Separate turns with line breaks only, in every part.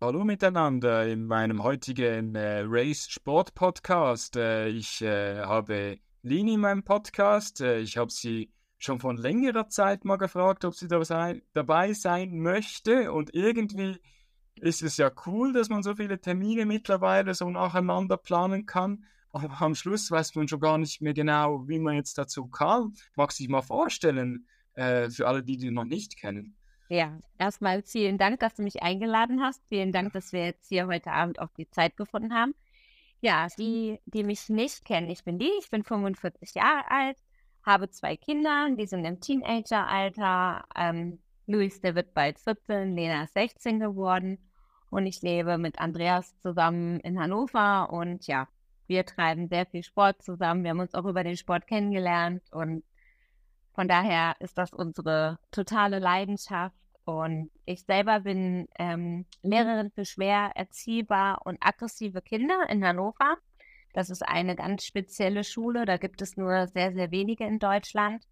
Hallo miteinander in meinem heutigen äh, Race Sport Podcast. Äh, ich äh, habe Lini in meinem Podcast. Äh, ich habe sie schon von längerer Zeit mal gefragt, ob sie da sein, dabei sein möchte. Und irgendwie ist es ja cool, dass man so viele Termine mittlerweile so nacheinander planen kann. Am Schluss weiß man schon gar nicht mehr genau, wie man jetzt dazu kam. Mag sich mal vorstellen, äh, für alle, die die noch nicht kennen.
Ja, erstmal vielen Dank, dass du mich eingeladen hast. Vielen Dank, dass wir jetzt hier heute Abend auch die Zeit gefunden haben. Ja, die, die mich nicht kennen, ich bin die, ich bin 45 Jahre alt, habe zwei Kinder, die sind im Teenageralter. Ähm, Luis, der wird bald 14, Lena ist 16 geworden und ich lebe mit Andreas zusammen in Hannover und ja, wir treiben sehr viel Sport zusammen. Wir haben uns auch über den Sport kennengelernt und von daher ist das unsere totale Leidenschaft. Und ich selber bin ähm, Lehrerin für schwer erziehbar und aggressive Kinder in Hannover. Das ist eine ganz spezielle Schule. Da gibt es nur sehr, sehr wenige in Deutschland.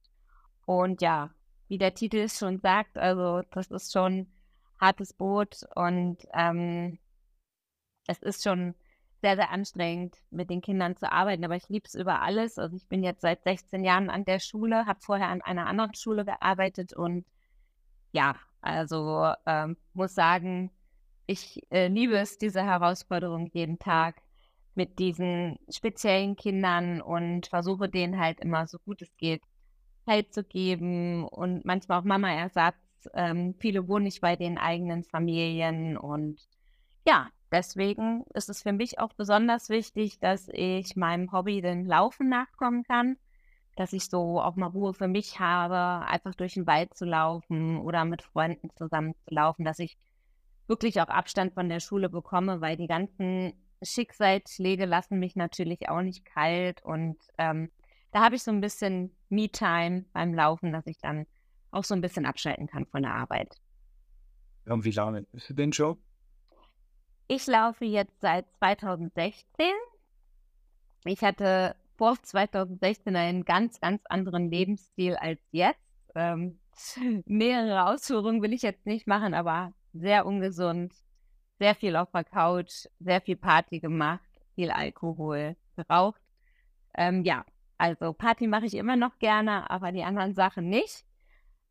Und ja, wie der Titel es schon sagt, also das ist schon hartes Boot und ähm, es ist schon sehr, sehr anstrengend, mit den Kindern zu arbeiten. Aber ich liebe es über alles. Also ich bin jetzt seit 16 Jahren an der Schule, habe vorher an einer anderen Schule gearbeitet und ja, also ähm, muss sagen, ich äh, liebe es, diese Herausforderung jeden Tag mit diesen speziellen Kindern und versuche denen halt immer so gut es geht Halt zu geben und manchmal auch Mama-Ersatz. Ähm, viele wohnen nicht bei den eigenen Familien und ja, deswegen ist es für mich auch besonders wichtig, dass ich meinem Hobby, den Laufen, nachkommen kann. Dass ich so auch mal Ruhe für mich habe, einfach durch den Wald zu laufen oder mit Freunden zusammen zu laufen, dass ich wirklich auch Abstand von der Schule bekomme, weil die ganzen Schicksalsschläge lassen mich natürlich auch nicht kalt und ähm, da habe ich so ein bisschen Me-Time beim Laufen, dass ich dann auch so ein bisschen abschalten kann von der Arbeit.
Und wie lange bist du denn schon?
Ich laufe jetzt seit 2016. Ich hatte vor 2016 einen ganz, ganz anderen Lebensstil als jetzt. Ähm, mehrere Ausführungen will ich jetzt nicht machen, aber sehr ungesund, sehr viel auf der Couch, sehr viel Party gemacht, viel Alkohol geraucht. Ähm, ja, also Party mache ich immer noch gerne, aber die anderen Sachen nicht.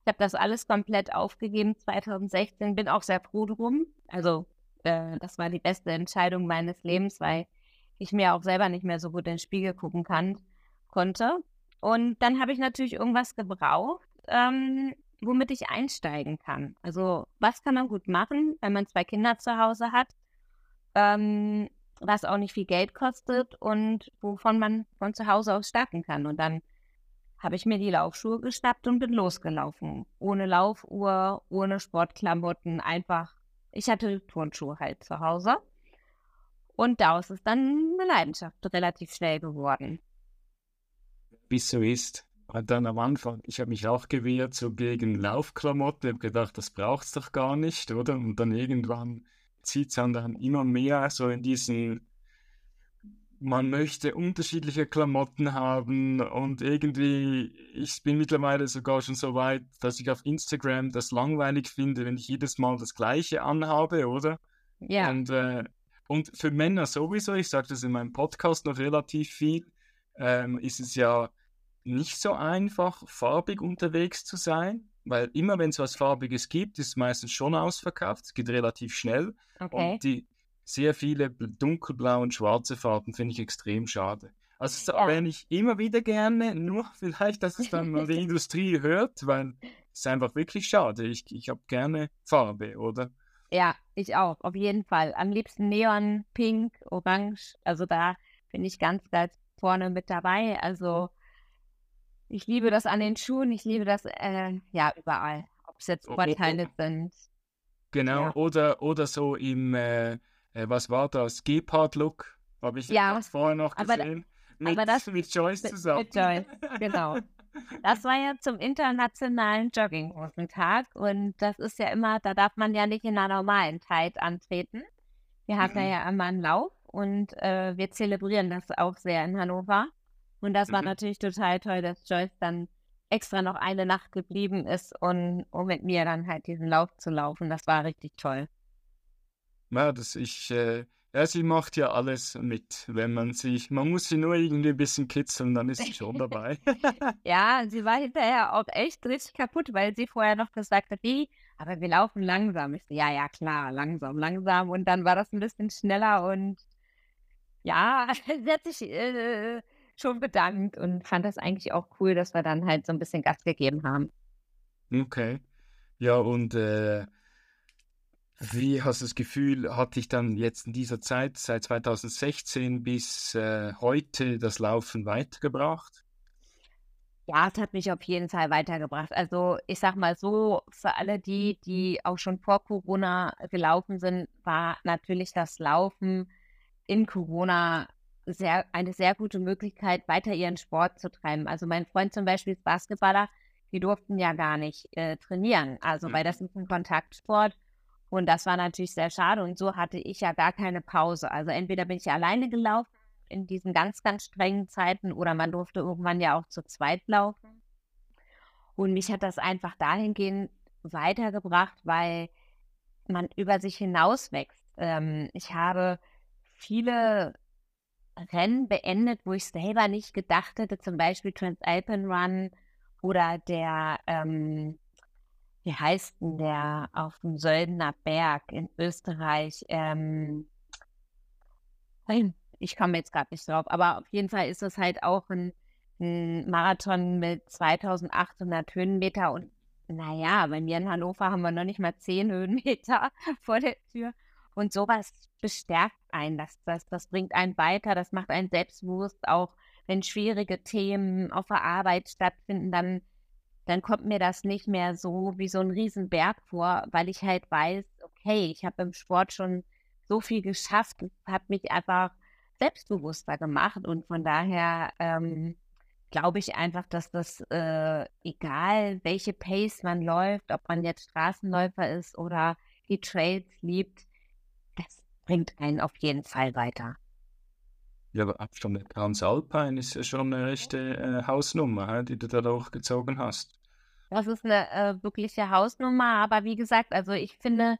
Ich habe das alles komplett aufgegeben 2016, bin auch sehr froh drum. Also äh, das war die beste Entscheidung meines Lebens, weil ich mir auch selber nicht mehr so gut in den Spiegel gucken kann, konnte. Und dann habe ich natürlich irgendwas gebraucht, ähm, womit ich einsteigen kann. Also was kann man gut machen, wenn man zwei Kinder zu Hause hat, ähm, was auch nicht viel Geld kostet und wovon man von zu Hause aus starten kann. Und dann habe ich mir die Laufschuhe geschnappt und bin losgelaufen. Ohne Laufuhr, ohne Sportklamotten, einfach ich hatte Turnschuhe halt zu Hause. Und daraus ist dann eine Leidenschaft relativ schnell geworden.
Es so ist. Und dann am Anfang, ich habe mich auch gewehrt, so gegen Laufklamotten, habe gedacht, das braucht es doch gar nicht, oder? Und dann irgendwann zieht es dann immer mehr so in diesen man möchte unterschiedliche Klamotten haben und irgendwie, ich bin mittlerweile sogar schon so weit, dass ich auf Instagram das langweilig finde, wenn ich jedes Mal das gleiche anhabe, oder?
Ja.
Und, äh, und für Männer sowieso, ich sage das in meinem Podcast noch relativ viel, ähm, ist es ja nicht so einfach, farbig unterwegs zu sein, weil immer wenn es was Farbiges gibt, ist es meistens schon ausverkauft, es geht relativ schnell.
Okay.
Und die, sehr viele dunkelblaue und schwarze Farben finde ich extrem schade. Also das erwähne ich immer wieder gerne, nur vielleicht, dass es dann mal die Industrie hört, weil es ist einfach wirklich schade. Ich, ich habe gerne Farbe, oder?
Ja, ich auch, auf jeden Fall. Am liebsten Neon, Pink, Orange. Also da bin ich ganz, ganz vorne mit dabei. Also ich liebe das an den Schuhen, ich liebe das äh, ja überall. Ob es jetzt
O- o-
Vorteile sind.
Genau,
Ja.
oder, oder so im, äh, äh, was war das, Gepard-Look, habe ich
Ja,
vorher noch
aber-
gesehen. mit,
aber das-
mit Joyce zusammen.
mit Joyce, genau. Das war ja zum internationalen Jogginghosentag und das ist ja immer, da darf man ja nicht in einer normalen Zeit antreten. Wir da
Mhm.
ja immer einen Lauf und äh, wir zelebrieren das auch sehr in Hannover. Und das war
Mhm.
natürlich total toll, dass Joyce dann extra noch eine Nacht geblieben ist und um mit mir dann halt diesen Lauf zu laufen. Das war richtig toll.
Ja, das ich, äh, ja, sie macht ja alles mit, wenn man sie, man muss sie nur irgendwie ein bisschen kitzeln, dann ist sie schon dabei.
Ja, sie war hinterher auch echt richtig kaputt, weil sie vorher noch gesagt hat: „Ne, aber wir laufen langsam.“ Ich so: „Ja, ja, klar, langsam, langsam.“ Und dann war das 'n bisschen schneller und ja, sie hat sich, äh, schon bedankt und fand das eigentlich auch cool, dass wir dann halt so 'n bisschen Gas gegeben haben.
Okay. Ja, und, äh wie hast du das Gefühl, hat dich dann jetzt in dieser Zeit, seit 2016 bis, äh, heute das Laufen weitergebracht?
Ja, es hat mich auf jeden Fall weitergebracht. Also, ich sage mal so, für alle die, die auch schon vor Corona gelaufen sind, war natürlich das Laufen in Corona sehr eine sehr gute Möglichkeit, weiter ihren Sport zu treiben. Also, mein Freund zum Beispiel ist Basketballer, die durften ja gar nicht, äh, trainieren, also, weil
Mhm.
das ist 'n Kontaktsport und das war natürlich sehr schade und so hatte ich ja gar keine Pause. Also, entweder bin ich alleine gelaufen in diesen ganz, ganz strengen Zeiten oder man durfte irgendwann ja auch zu zweit laufen. Und mich hat das einfach dahingehend weitergebracht, weil man über sich hinauswächst. Ähm, ich habe viele Rennen beendet, wo ich selber nicht gedacht hätte, zum Beispiel Transalpine Run oder der, ähm wie heißt 'n der auf'm Söldner Berg in Österreich? Ähm ich komme jetzt grad nicht drauf, aber auf jeden Fall ist das halt auch 'n 'n Marathon mit 2.800 Höhenmeter und na ja, bei mir in Hannover haben wir noch nicht mal 10 Höhenmeter vor der Tür und so was bestärkt einen. Das das das bringt einen weiter, das macht einen selbstbewusst, auch wenn schwierige Themen auf der Arbeit stattfinden, dann dann kommt mir das nicht mehr so wie so 'n Riesenberg vor, weil ich halt weiß: „Okay, ich habe im Sport schon so viel geschafft.“ Das hat mich einfach selbstbewusster gemacht und von daher, ähm, glaube ich einfach, dass das, äh, egal welche Pace man läuft, ob man jetzt Straßenläufer ist oder die Trails liebt, das bringt einen auf jeden Fall weiter.
Ja, aber auch schon der Transalpine ist ja schon 'ne echte, äh, Hausnummer, die du da durchgezogen hast.
Das ist 'ne, äh, wirkliche Hausnummer, aber wie gesagt, also, ich finde,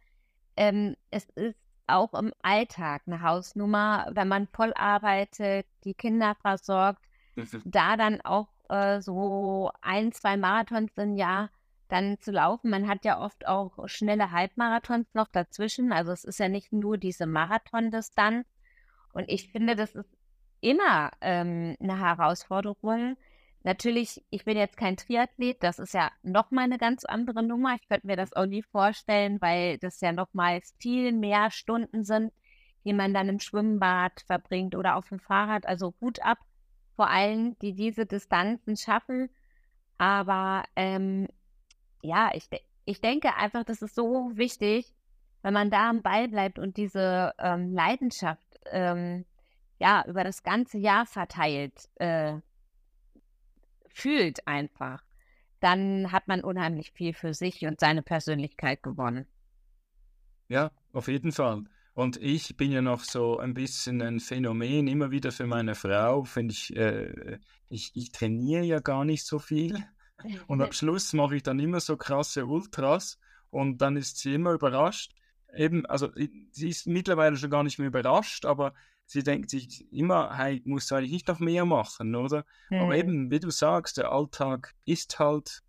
ähm, es ist auch im Alltag 'ne Hausnummer, wenn man voll arbeitet, die Kinder versorgt, da dann auch, äh, so 1, 2 Marathons im Jahr dann zu laufen. Man hat ja oft auch schnelle Halbmarathons noch dazwischen. Also, es ist ja nicht nur diese Marathondistanz und ich finde, das ist immer, ähm, 'ne Herausforderung. Natürlich, ich bin jetzt kein Triathlet, das ist ja noch mal 'ne ganz andere Nummer. Ich könnte mir das auch nie vorstellen, weil das ja nochmals viel mehr Stunden sind, die man dann im Schwimmbad verbringt oder auf'm Fahrrad. Also, Hut ab vor allen, die diese Distanzen schaffen. Aber, ähm, ja, ich ich denke einfach, das ist so wichtig, wenn man da am Ball bleibt und diese, ähm, Leidenschaft, ähm, ja, über das ganze Jahr verteilt, äh fühlt einfach, dann hat man unheimlich viel für sich und seine Persönlichkeit gewonnen.
Ja, auf jeden Fall. Und ich bin ja noch so ein bisschen ein Phänomen immer wieder für meine Frau, finde ich, äh ich ich trainiere ja gar nicht so viel und am Schluss mache ich dann immer so krasse Ultras und dann ist sie immer überrascht. Eben, also, sie ist mittlerweile schon gar nicht mehr überrascht, aber sie denkt sich immer: „Hey, musst du eigentlich nicht noch mehr machen“, oder? Aber
Mhm.
eben, wie du sagst, der Alltag ist halt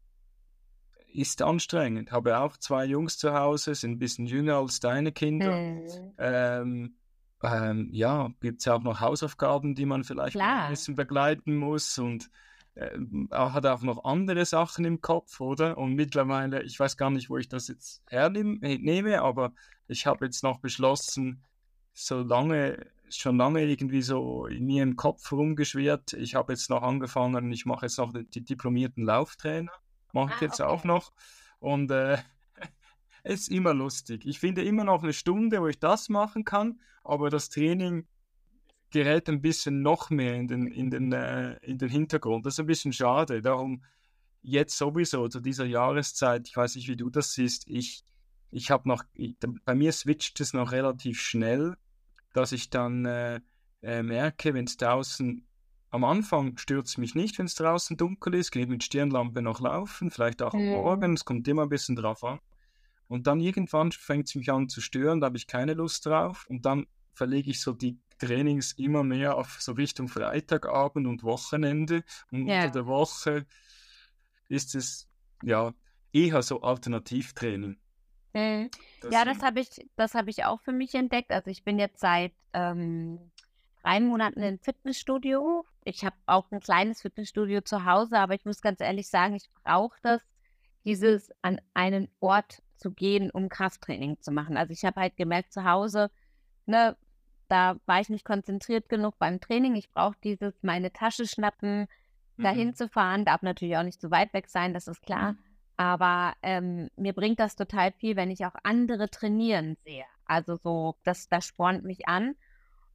ist anstrengend. Habe auch 2 Jungs zu Hause, sind 'n bisschen jünger als deine Kinder.
Mhm.
Ähm, ähm, ja, gibt's ja auch noch Hausaufgaben, die man vielleicht
Klar.
bisschen begleiten muss und, a hat auch noch andere Sachen im Kopf, oder? Und mittlerweile ich weiß gar nicht, wo ich das jetzt hernimm äh, nehme, aber ich habe jetzt noch beschlossen, so lange schon lange irgendwie so in mir im Kopf rumgeschwirrt. Ich habe jetzt noch angefangen ich mache jetzt noch den die diplomierten Lauftrainer, mache ich
Ah,
jetzt auch
okay.
noch und, äh, ist immer lustig. Ich finde immer noch 'ne Stunde, wo ich das machen kann, aber das Training gerät ein bisschen noch mehr in den in den, äh in den Hintergrund. Das ist ein bisschen schade. Darum jetzt sowieso zu dieser Jahreszeit, ich weiß nicht, wie du das siehst, ich ich habe noch i d bei mir switcht es noch relativ schnell, dass ich dann, äh, äh, merke, wenn's draußen am Anfang stört es mich nicht, wenn es draußen dunkel ist, gehe mit Stirnlampe noch laufen, vielleicht auch am
Mhm.
Morgen, es kommt immer ein bisschen drauf an. Und dann irgendwann fängt es mich an zu stören, da habe ich keine Lust drauf und dann verlege ich so die Trainings immer mehr auf so Richtung Freitagabend und Wochenende und
Ja.
unter der Woche ist es ja eher so Alternativtraining.
Mhm.
Das-
Ja, das habe ich, das habe ich auch für mich entdeckt. Also ich bin jetzt seit ähm, drei Monaten im Fitnessstudio. Ich habe auch ein kleines Fitnessstudio zu Hause, aber ich muss ganz ehrlich sagen, ich brauche das, dieses an einen Ort zu gehen, um Krafttraining zu machen. Also ich habe halt gemerkt, zu Hause, ne, da war ich nicht konzentriert genug beim Training. Ich brauche dieses, meine Tasche schnappen, dahin
Mhm.
zu fahren, darf natürlich auch nicht zu weit weg sein, das ist klar. Aber ähm, mir bringt das total viel, wenn ich auch andere trainieren sehe. Also so, das, das spornt mich an.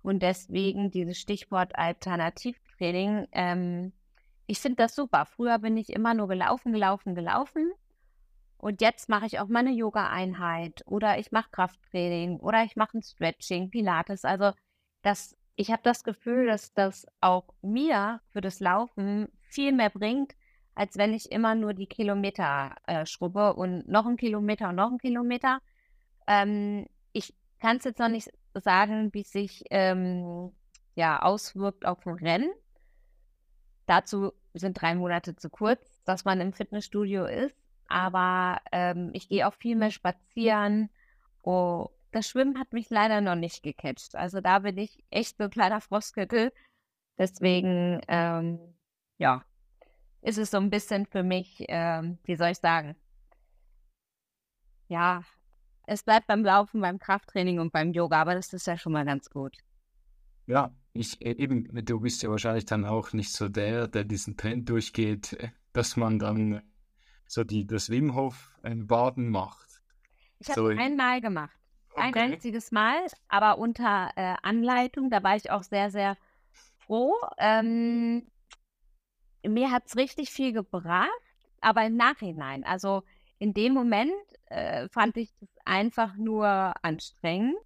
Und deswegen dieses Stichwort Alternativtraining, ähm, ich finde das super. Früher bin ich immer nur gelaufen, gelaufen, gelaufen. Und jetzt mache ich auch mal eine Yoga-Einheit oder ich mache Krafttraining oder ich mache ein Stretching, Pilates. Also das, ich habe das Gefühl, dass das auch mir für das Laufen viel mehr bringt, als wenn ich immer nur die Kilometer äh, schrubbe und noch ein Kilometer und noch ein Kilometer. Ähm, ich kann es jetzt noch nicht sagen, wie es sich ähm, ja, auswirkt auf ein Rennen. Dazu sind drei Monate zu kurz, dass man im Fitnessstudio ist. Aber ähm, ich gehe auch viel mehr spazieren. Oh, das Schwimmen hat mich leider noch nicht gecatcht. Also da bin ich echt so ein kleiner Frostkittel. Deswegen, ähm, ja, ist es so ein bisschen für mich, ähm, wie soll ich sagen? Ja, es bleibt beim Laufen, beim Krafttraining und beim Yoga, aber das ist ja schon mal ganz gut.
Ja, ich äh, eben, du bist ja wahrscheinlich dann auch nicht so der, der diesen Trend durchgeht, dass man dann so die, das Wim Hof Baden macht.
Ich habe
So,
es einmal gemacht. Ein
okay.
einziges Mal, aber unter äh, Anleitung. Da war ich auch sehr, sehr froh. Ähm, mir hat es richtig viel gebracht, aber im Nachhinein. Also in dem Moment äh, fand ich das einfach nur anstrengend.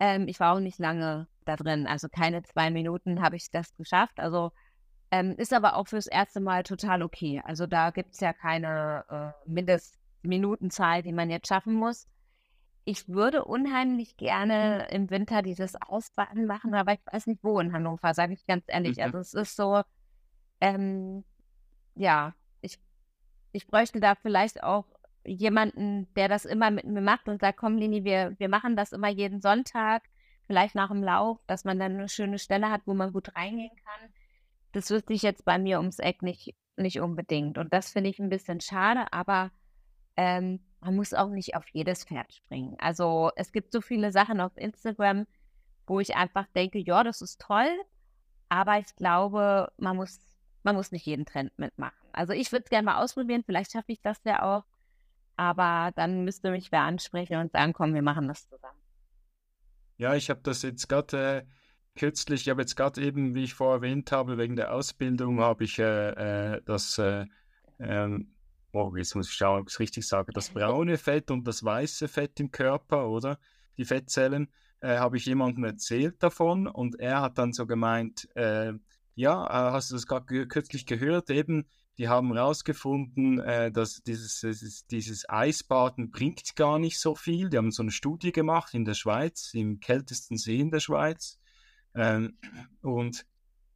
Ähm, ich war auch nicht lange da drin, also keine zwei Minuten habe ich das geschafft. Also ähm, ist aber auch fürs erste Mal total okay. Also da gibt es ja keine äh, Mindestminutenzahl, die man jetzt schaffen muss. Ich würde unheimlich gerne im Winter dieses Ausbaden machen, aber ich weiß nicht wo in Hannover, sage ich ganz ehrlich.
Mhm.
Also es ist so, ähm, ja, ich, ich bräuchte da vielleicht auch jemanden, der das immer mit mir macht und sagt, komm Lini, wir, wir machen das immer jeden Sonntag, vielleicht nach dem Lauf, dass man dann eine schöne Stelle hat, wo man gut reingehen kann. Das wüsste ich jetzt bei mir ums Eck nicht, nicht unbedingt. Und das finde ich ein bisschen schade, aber ähm, man muss auch nicht auf jedes Pferd springen. Also es gibt so viele Sachen auf Instagram, wo ich einfach denke, ja, das ist toll, aber ich glaube, man muss, man muss nicht jeden Trend mitmachen. Also ich würde es gerne mal ausprobieren, vielleicht schaffe ich das ja auch, aber dann müsste mich wer ansprechen und sagen, komm, wir machen das zusammen.
Ja, ich habe das jetzt gerade äh, kürzlich, ich habe jetzt gerade eben, wie ich vorher erwähnt habe, wegen der Ausbildung habe ich äh, äh, das, äh, ähm, oh, jetzt muss ich schauen, ob ich es richtig sage, das braune Fett und das weiße Fett im Körper, oder? Die Fettzellen, äh, habe ich jemandem erzählt davon und er hat dann so gemeint, äh, ja, äh, hast du das gerade ge kürzlich gehört, eben, die haben herausgefunden, äh, dass dieses, dieses, dieses Eisbaden bringt gar nicht so viel. Die haben so eine Studie gemacht in der Schweiz, im kältesten See in der Schweiz, ähm, und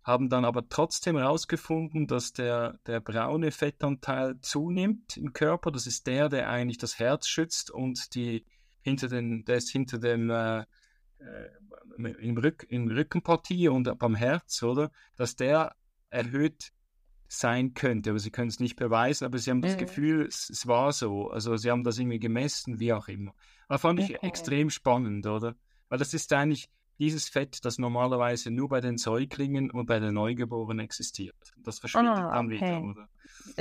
haben dann aber trotzdem herausgefunden, dass der, der braune Fettanteil zunimmt im Körper. Das ist der, der eigentlich das Herz schützt und die hinter den, der ist hinter dem äh, äh, im, Rück, in Rückenpartie und beim Herz, oder? Dass der erhöht sein könnte, aber sie können es nicht beweisen, aber sie haben das
Mhm.
Gefühl, es, es war so. Also sie haben das irgendwie gemessen, wie auch immer. Aber fand ich
Okay.
extrem spannend, oder? Weil das ist eigentlich dieses Fett, das normalerweise nur bei den Säuglingen und bei den Neugeborenen existiert. Das verschwindet
Ah,
dann wieder,
okay.
oder?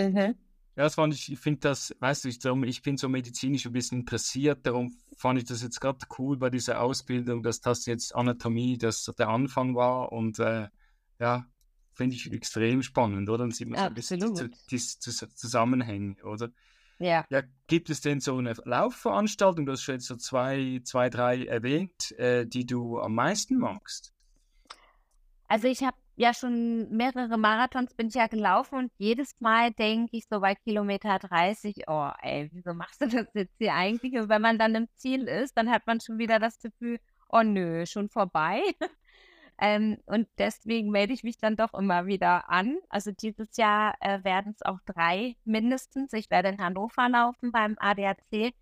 Mhm.
Ja, das fand ich, ich finde das, weißt du, ich, darum, ich bin so medizinisch ein bisschen interessiert, darum fand ich das jetzt gerade cool bei dieser Ausbildung, dass das jetzt Anatomie, das der Anfang war und äh, ja, finde ich extrem spannend, oder? Dann sieht man so ein bisschen die,
Absolut.
die, die Zusammenhänge, oder?
Ja.
Ja, gibt es denn so eine Laufveranstaltung, du hast schon jetzt so zwei, zwei drei erwähnt, äh, die du am meisten magst?
Also ich habe ja schon mehrere Marathons bin ich ja gelaufen und jedes Mal denke ich so bei Kilometer 30, oh ey, wieso machst du das jetzt hier eigentlich? Und wenn man dann im Ziel ist, dann hat man schon wieder das Gefühl, oh nö, schon vorbei. ähm, und deswegen melde ich mich dann doch immer wieder an. Also dieses Jahr äh, werden es auch drei mindestens. Ich werde in Hannover laufen beim ADAC.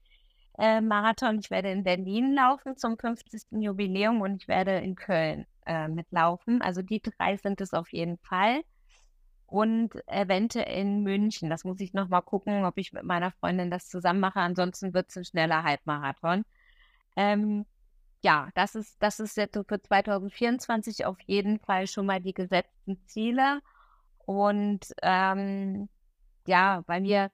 Äh, Marathon. Ich werde in Berlin laufen zum 50. Jubiläum und ich werde in Köln äh, mitlaufen. Also die drei sind es auf jeden Fall. Und eventuell in München. Das muss ich nochmal gucken, ob ich mit meiner Freundin das zusammen mache. Ansonsten wird es ein schneller Halbmarathon. Ähm, ja, das ist, das ist jetzt für 2024 auf jeden Fall schon mal die gesetzten Ziele. Und ähm, ja, bei mir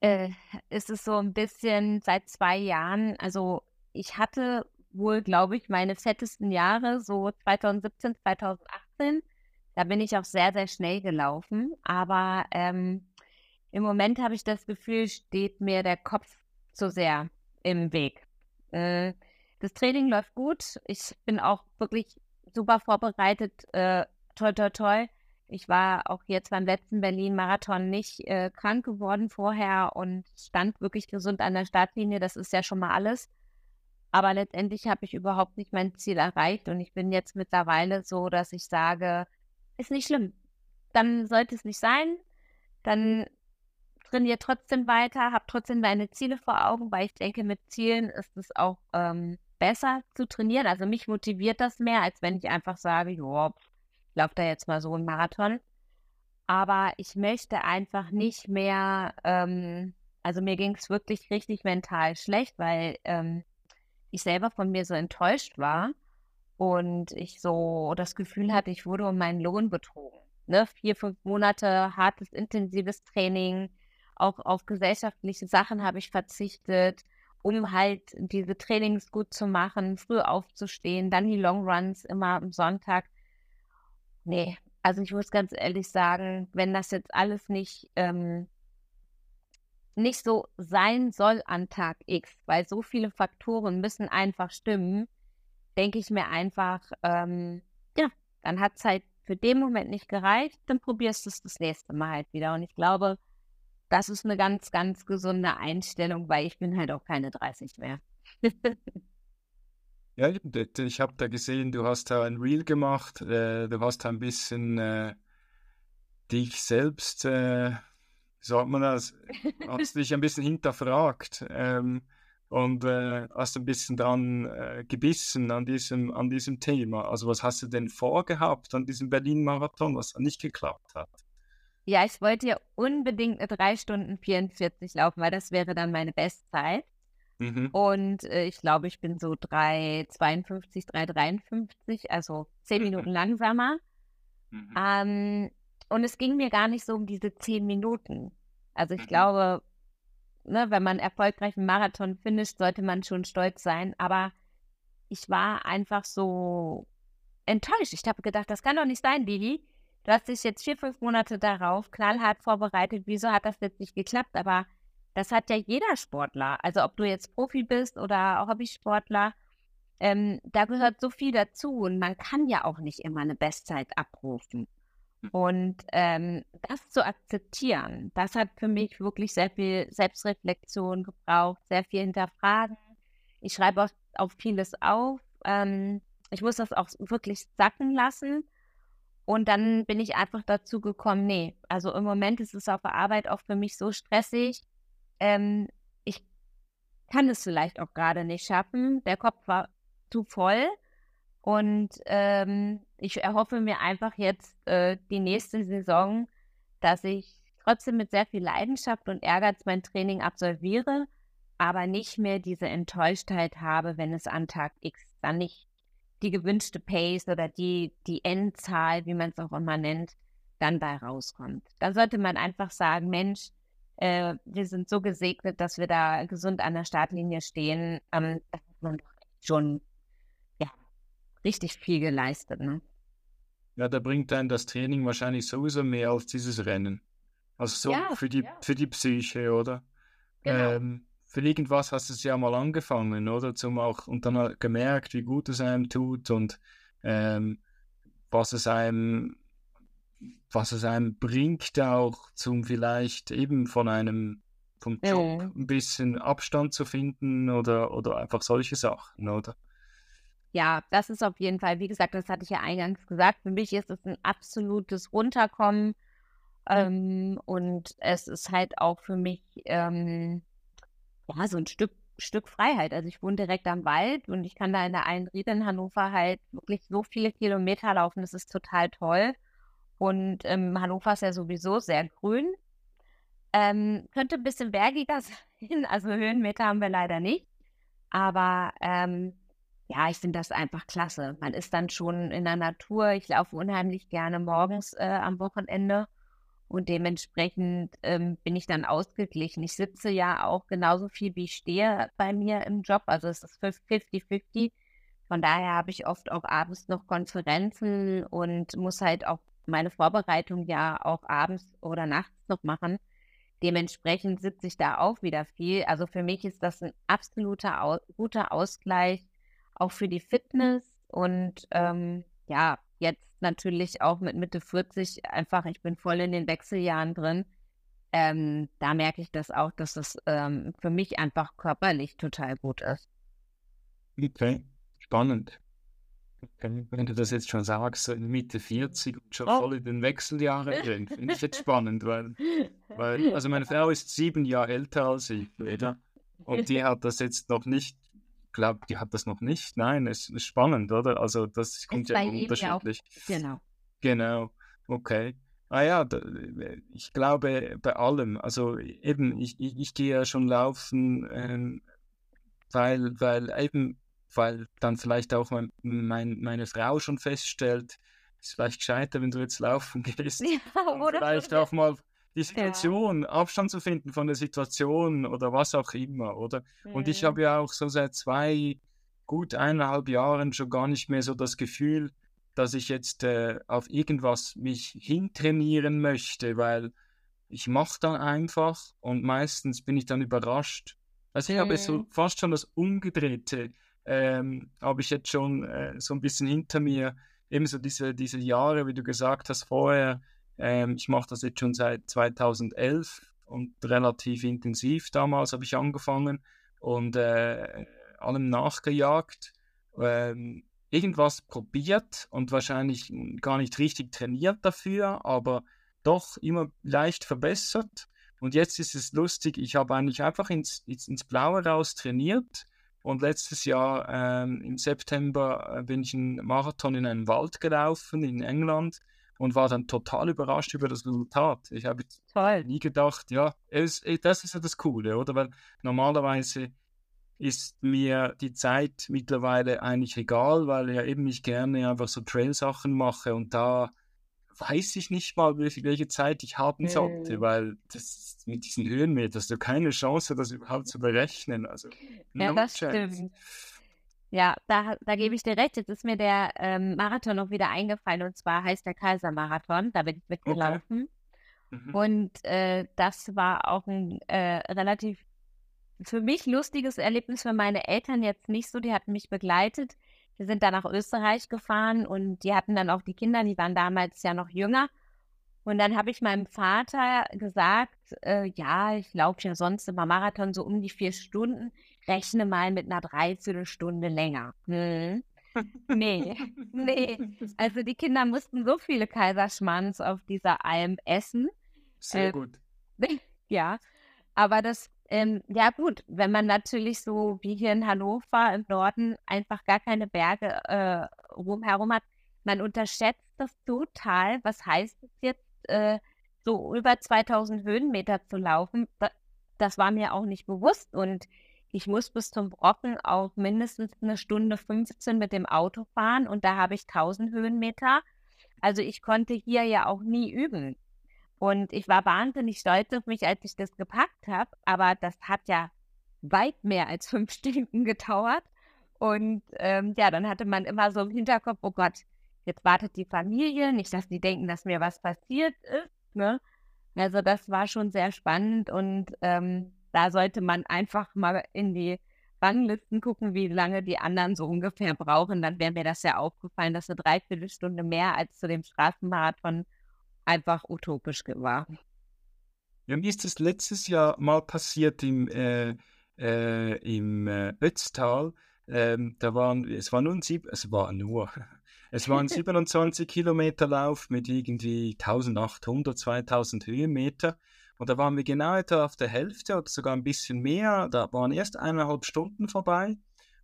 äh, ist es so ein bisschen seit zwei Jahren, also ich hatte wohl, glaube ich, meine fettesten Jahre, so 2017, 2018. Da bin ich auch sehr, sehr schnell gelaufen. Aber ähm, im Moment habe ich das Gefühl, steht mir der Kopf zu sehr im Weg. Äh, das Training läuft gut. Ich bin auch wirklich super vorbereitet. Äh, toi, toi, toi. Ich war auch jetzt beim letzten Berlin-Marathon nicht äh, krank geworden vorher und stand wirklich gesund an der Startlinie. Das ist ja schon mal alles. Aber letztendlich habe ich überhaupt nicht mein Ziel erreicht und ich bin jetzt mittlerweile so, dass ich sage, ist nicht schlimm. Dann sollte es nicht sein. Dann trainiere trotzdem weiter, habe trotzdem meine Ziele vor Augen, weil ich denke, mit Zielen ist es auch ähm, besser zu trainieren. Also mich motiviert das mehr, als wenn ich einfach sage, ja, laufe da jetzt mal so einen Marathon. Aber ich möchte einfach nicht mehr, ähm, also mir ging es wirklich richtig mental schlecht, weil ähm, ich selber von mir so enttäuscht war und ich so das Gefühl hatte, ich wurde um meinen Lohn betrogen. Ne? Vier, fünf Monate hartes, intensives Training, auch auf gesellschaftliche Sachen habe ich verzichtet, um halt diese Trainings gut zu machen, früh aufzustehen, dann die Long Runs immer am Sonntag. Nee, also ich muss ganz ehrlich sagen, wenn das jetzt alles nicht ähm, nicht so sein soll an Tag X, weil so viele Faktoren müssen einfach stimmen, denke ich mir einfach, ähm, ja, dann hat es halt für den Moment nicht gereicht, dann probierst du es das nächste Mal halt wieder. Und ich glaube, das ist eine ganz, ganz gesunde Einstellung, weil ich bin halt auch keine 30 mehr.
ja, ich habe da gesehen, du hast da ein Reel gemacht, äh, du hast da ein bisschen äh, dich selbst äh, sagt man das, hast dich ein bisschen hinterfragt ähm, und äh, hast ein bisschen dran äh, gebissen an diesem, an diesem Thema. Also was hast du denn vorgehabt an diesem Berlin-Marathon, was nicht geklappt hat?
Ja, ich wollte ja unbedingt eine 3 Stunden 44 laufen, weil das wäre dann meine Bestzeit. Mhm. Und äh, ich glaube, ich bin so 3,52, 3,53, also 10 Minuten mhm. langsamer. Mhm. Ähm, und es ging mir gar nicht so um diese zehn Minuten. Also ich mhm. glaube, ne, wenn man erfolgreich einen Marathon finisht, sollte man schon stolz sein. Aber ich war einfach so enttäuscht. Ich habe gedacht, das kann doch nicht sein, Lili. Du hast dich jetzt vier, fünf Monate darauf knallhart vorbereitet. Wieso hat das jetzt nicht geklappt? Aber das hat ja jeder Sportler. Also ob du jetzt Profi bist oder Hobbysportler, ähm, da gehört so viel dazu und man kann ja auch nicht immer eine Bestzeit abrufen. Und ähm, das zu akzeptieren, das hat für mich wirklich sehr viel Selbstreflexion gebraucht, sehr viel hinterfragen. Ich schreibe auch, auch vieles auf. Ähm, ich muss das auch wirklich sacken lassen. Und dann bin ich einfach dazu gekommen, nee, also im Moment ist es auf der Arbeit auch für mich so stressig. Ähm, ich kann es vielleicht auch gerade nicht schaffen. Der Kopf war zu voll. Und ähm, ich erhoffe mir einfach jetzt äh, die nächste Saison, dass ich trotzdem mit sehr viel Leidenschaft und Ehrgeiz mein Training absolviere, aber nicht mehr diese Enttäuschtheit habe, wenn es an Tag X dann nicht die gewünschte Pace oder die, die Endzahl, wie man es auch immer nennt, dann bei rauskommt. Da sollte man einfach sagen, Mensch, äh, wir sind so gesegnet, dass wir da gesund an der Startlinie stehen. Ähm, das hat man doch schon richtig viel geleistet. Ne?
Ja, da bringt dann das Training wahrscheinlich sowieso mehr als dieses Rennen. Also so ja, für, die, ja. für die Psyche, oder? Genau. Ähm, für irgendwas hast du es ja mal angefangen, oder? Zum auch, und dann gemerkt, wie gut es einem tut und ähm, was es einem, was es einem bringt, auch zum vielleicht eben von einem vom Job
Mhm.
ein bisschen Abstand zu finden oder, oder einfach solche Sachen, oder?
Ja, das ist auf jeden Fall, wie gesagt, das hatte ich ja eingangs gesagt, für mich ist es ein absolutes Runterkommen. Ähm, und es ist halt auch für mich ähm, ja so ein Stück, Stück Freiheit. Also ich wohne direkt am Wald und ich kann da in der Einriede in Hannover halt wirklich so viele Kilometer laufen. Das ist total toll. Und ähm, Hannover ist ja sowieso sehr grün. Ähm, könnte ein bisschen bergiger sein, also Höhenmeter haben wir leider nicht. Aber ähm, ja, ich finde das einfach klasse. Man ist dann schon in der Natur. Ich laufe unheimlich gerne morgens äh, am Wochenende und dementsprechend ähm, bin ich dann ausgeglichen. Ich sitze ja auch genauso viel, wie ich stehe bei mir im Job. Also es ist 50-50. Von daher habe ich oft auch abends noch Konferenzen und muss halt auch meine Vorbereitung ja auch abends oder nachts noch machen. Dementsprechend sitze ich da auch wieder viel. Also für mich ist das ein absoluter guter Ausgleich, auch für die Fitness. Und ähm, ja, jetzt natürlich auch mit Mitte 40 einfach, ich bin voll in den Wechseljahren drin. Ähm, da merke ich das auch, dass das ähm, für mich einfach körperlich total gut ist.
Okay, spannend. Okay. Wenn du das jetzt schon sagst, so in Mitte 40 und schon
Oh.
voll in den Wechseljahren drin, finde ich jetzt spannend, weil, weil, also meine Frau ist sieben Jahre älter als ich, oder? Und die hat das jetzt noch nicht, glaube die hat das noch nicht. Nein, es ist spannend, oder? Also das kommt ja
jedem ja
unterschiedlich.
Genau.
Genau, okay. Ah ja, da, ich glaube bei allem, also eben, ich, ich, ich gehe ja schon laufen, ähm, weil, weil eben, weil dann vielleicht auch mein, mein, meine Frau schon feststellt, ist vielleicht gescheiter, wenn du jetzt laufen gehst,
Ja, oder?
vielleicht auch mal die Situation, Abstand zu finden von der Situation oder was auch immer, oder? Und ich
Mhm.
habe ja auch so seit zwei, gut eineinhalb Jahren schon gar nicht mehr so das Gefühl, dass ich jetzt äh, auf irgendwas mich hintrainieren möchte, weil ich mache dann einfach und meistens bin ich dann überrascht. Also ich habe so
Mhm.
fast schon das Umgedrehte, ähm, habe ich jetzt schon äh, so ein bisschen hinter mir, ebenso diese, diese Jahre, wie du gesagt hast vorher, ähm, ich mache das jetzt schon seit 2011 und relativ intensiv damals habe ich angefangen und äh, allem nachgejagt, ähm, irgendwas probiert und wahrscheinlich gar nicht richtig trainiert dafür, aber doch immer leicht verbessert. Und jetzt ist es lustig, ich habe eigentlich einfach ins, ins, Blaue raus trainiert und letztes Jahr ähm, im September äh, bin ich einen Marathon in einem Wald gelaufen in England und war dann total überrascht über das Resultat. Ich habe nie gedacht, ja, es, das ist ja das Coole, oder? Weil normalerweise ist mir die Zeit mittlerweile eigentlich egal, weil ja eben ich gerne einfach so Trail-Sachen mache und da weiß ich nicht mal, welche Zeit ich haben sollte,
Mhm.
weil das mit diesen Höhenmetern hast du keine Chance, das überhaupt zu berechnen. Also,
Ja,
no
das
chance.
stimmt. Ja, da, da gebe ich dir recht. Jetzt ist mir der ähm, Marathon noch wieder eingefallen und zwar heißt der Kaisermarathon. Da bin ich mitgelaufen.
Mhm.
Und äh, das war auch ein äh, relativ für mich lustiges Erlebnis, für meine Eltern jetzt nicht so. Die hatten mich begleitet. Wir sind dann nach Österreich gefahren und die hatten dann auch die Kinder, die waren damals ja noch jünger. Und dann habe ich meinem Vater gesagt, äh, ja, ich laufe ja sonst immer Marathon so um die vier Stunden, rechne mal mit einer Dreiviertelstunde länger. Hm. Nee, nee. Also die Kinder mussten so viele Kaiserschmarrns auf dieser Alm essen.
Sehr
äh,
gut.
Ja, aber das, ähm, ja gut, wenn man natürlich so wie hier in Hannover im Norden einfach gar keine Berge äh, rumherum hat, man unterschätzt das total. Was heißt es jetzt, äh, so über 2000 Höhenmeter zu laufen? Da, das war mir auch nicht bewusst und ich muss bis zum Brocken auch mindestens eine Stunde 15 mit dem Auto fahren und da habe ich 1000 Höhenmeter. Also ich konnte hier ja auch nie üben. Und ich war wahnsinnig stolz auf mich, als ich das gepackt habe. Aber das hat ja weit mehr als fünf Stunden gedauert. Und ähm, ja, dann hatte man immer so im Hinterkopf, oh Gott, jetzt wartet die Familie, nicht, dass die denken, dass mir was passiert ist. Ne? Also das war schon sehr spannend und ähm, da sollte man einfach mal in die Ranglisten gucken, wie lange die anderen so ungefähr brauchen, dann wäre mir das ja aufgefallen, dass eine Dreiviertelstunde mehr als zu dem Straßenmarathon einfach utopisch war.
Ja, mir ist das letztes Jahr mal passiert im, äh, äh, im äh, Ötztal. Ähm, da waren, es war nur ein Sieb es war nur, es war ein 27 Kilometer Lauf mit irgendwie 1800, 2000 Höhenmeter. Und da waren wir genau etwa auf der Hälfte oder sogar ein bisschen mehr. Da waren erst eineinhalb Stunden vorbei.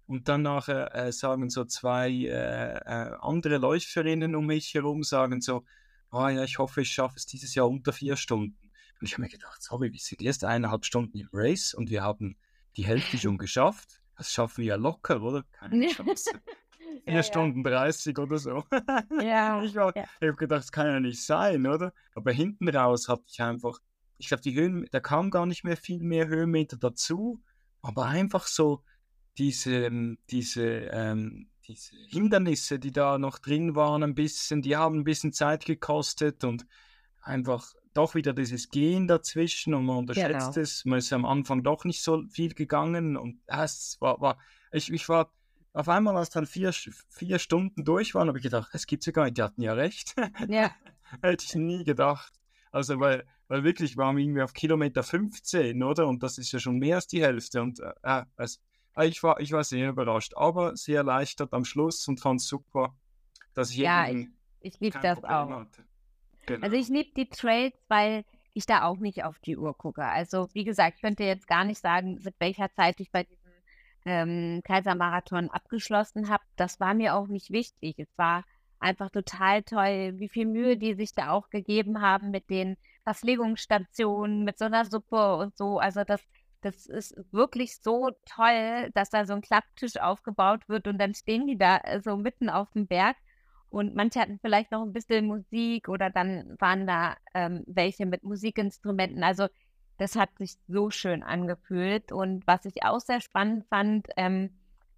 Und dann nachher äh, sagen so zwei äh, äh, andere Läuferinnen um mich herum, sagen so, oh ja, ich hoffe, ich schaffe es dieses Jahr unter vier Stunden. Und ich habe mir gedacht, sorry, wir sind erst eineinhalb Stunden im Race und wir haben die Hälfte schon geschafft. Das schaffen wir ja locker, oder? Keine Chance. Vier ja, Stunden ja. 30 oder so.
ja.
Ich, ja. ich habe gedacht, das kann ja nicht sein, oder? Aber hinten raus hatte ich einfach ich glaube, die Höhen, da kam gar nicht mehr viel mehr Höhenmeter dazu, aber einfach so diese, ähm, diese, ähm, diese Hindernisse, die da noch drin waren, ein bisschen, die haben ein bisschen Zeit gekostet und einfach doch wieder dieses Gehen dazwischen und man unterschätzt genau. es. Man ist am Anfang doch nicht so viel gegangen und es war, war ich, ich war auf einmal, als dann vier, vier Stunden durch waren, habe ich gedacht, es gibt ja gar nicht, die hatten ja recht.
Ja.
Hätte ich nie gedacht. Also, weil weil wirklich waren wir irgendwie auf Kilometer 15, oder? Und das ist ja schon mehr als die Hälfte. Und äh, äh, ich, war, ich war sehr überrascht, aber sehr erleichtert am Schluss und fand es super, dass ich
Ja, ich, ich liebe das Problem auch. Genau. Also ich liebe die Trails, weil ich da auch nicht auf die Uhr gucke. Also wie gesagt, ich könnte jetzt gar nicht sagen, mit welcher Zeit ich bei diesem ähm, Kaisermarathon abgeschlossen habe. Das war mir auch nicht wichtig. Es war einfach total toll, wie viel Mühe die sich da auch gegeben haben mit den Verpflegungsstation mit so einer Suppe und so. Also das, das ist wirklich so toll, dass da so ein Klapptisch aufgebaut wird und dann stehen die da äh, so mitten auf dem Berg. Und manche hatten vielleicht noch ein bisschen Musik oder dann waren da ähm, welche mit Musikinstrumenten. Also das hat sich so schön angefühlt. Und was ich auch sehr spannend fand, ähm,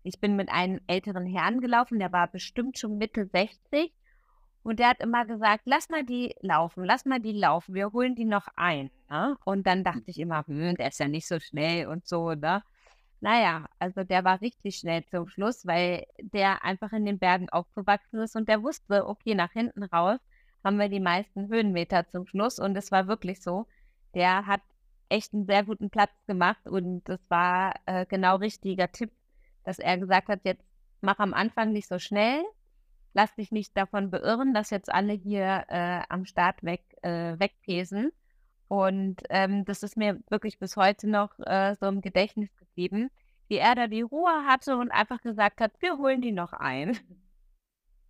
ich bin mit einem älteren Herrn gelaufen, der war bestimmt schon Mitte 60 und der hat immer gesagt, lass mal die laufen, lass mal die laufen, wir holen die noch ein. Ne? Und dann dachte ich immer, hm, der ist ja nicht so schnell und so, ne? Naja, also der war richtig schnell zum Schluss, weil der einfach in den Bergen aufgewachsen ist und der wusste, okay, nach hinten raus haben wir die meisten Höhenmeter zum Schluss und es war wirklich so. Der hat echt einen sehr guten Platz gemacht und das war äh, genau richtiger Tipp, dass er gesagt hat, jetzt mach am Anfang nicht so schnell, lass dich nicht davon beirren, dass jetzt alle hier äh, am Start weg, äh, wegpesen. Und ähm, das ist mir wirklich bis heute noch äh, so im Gedächtnis geblieben, wie er da die Ruhe hatte und einfach gesagt hat, wir holen die noch ein.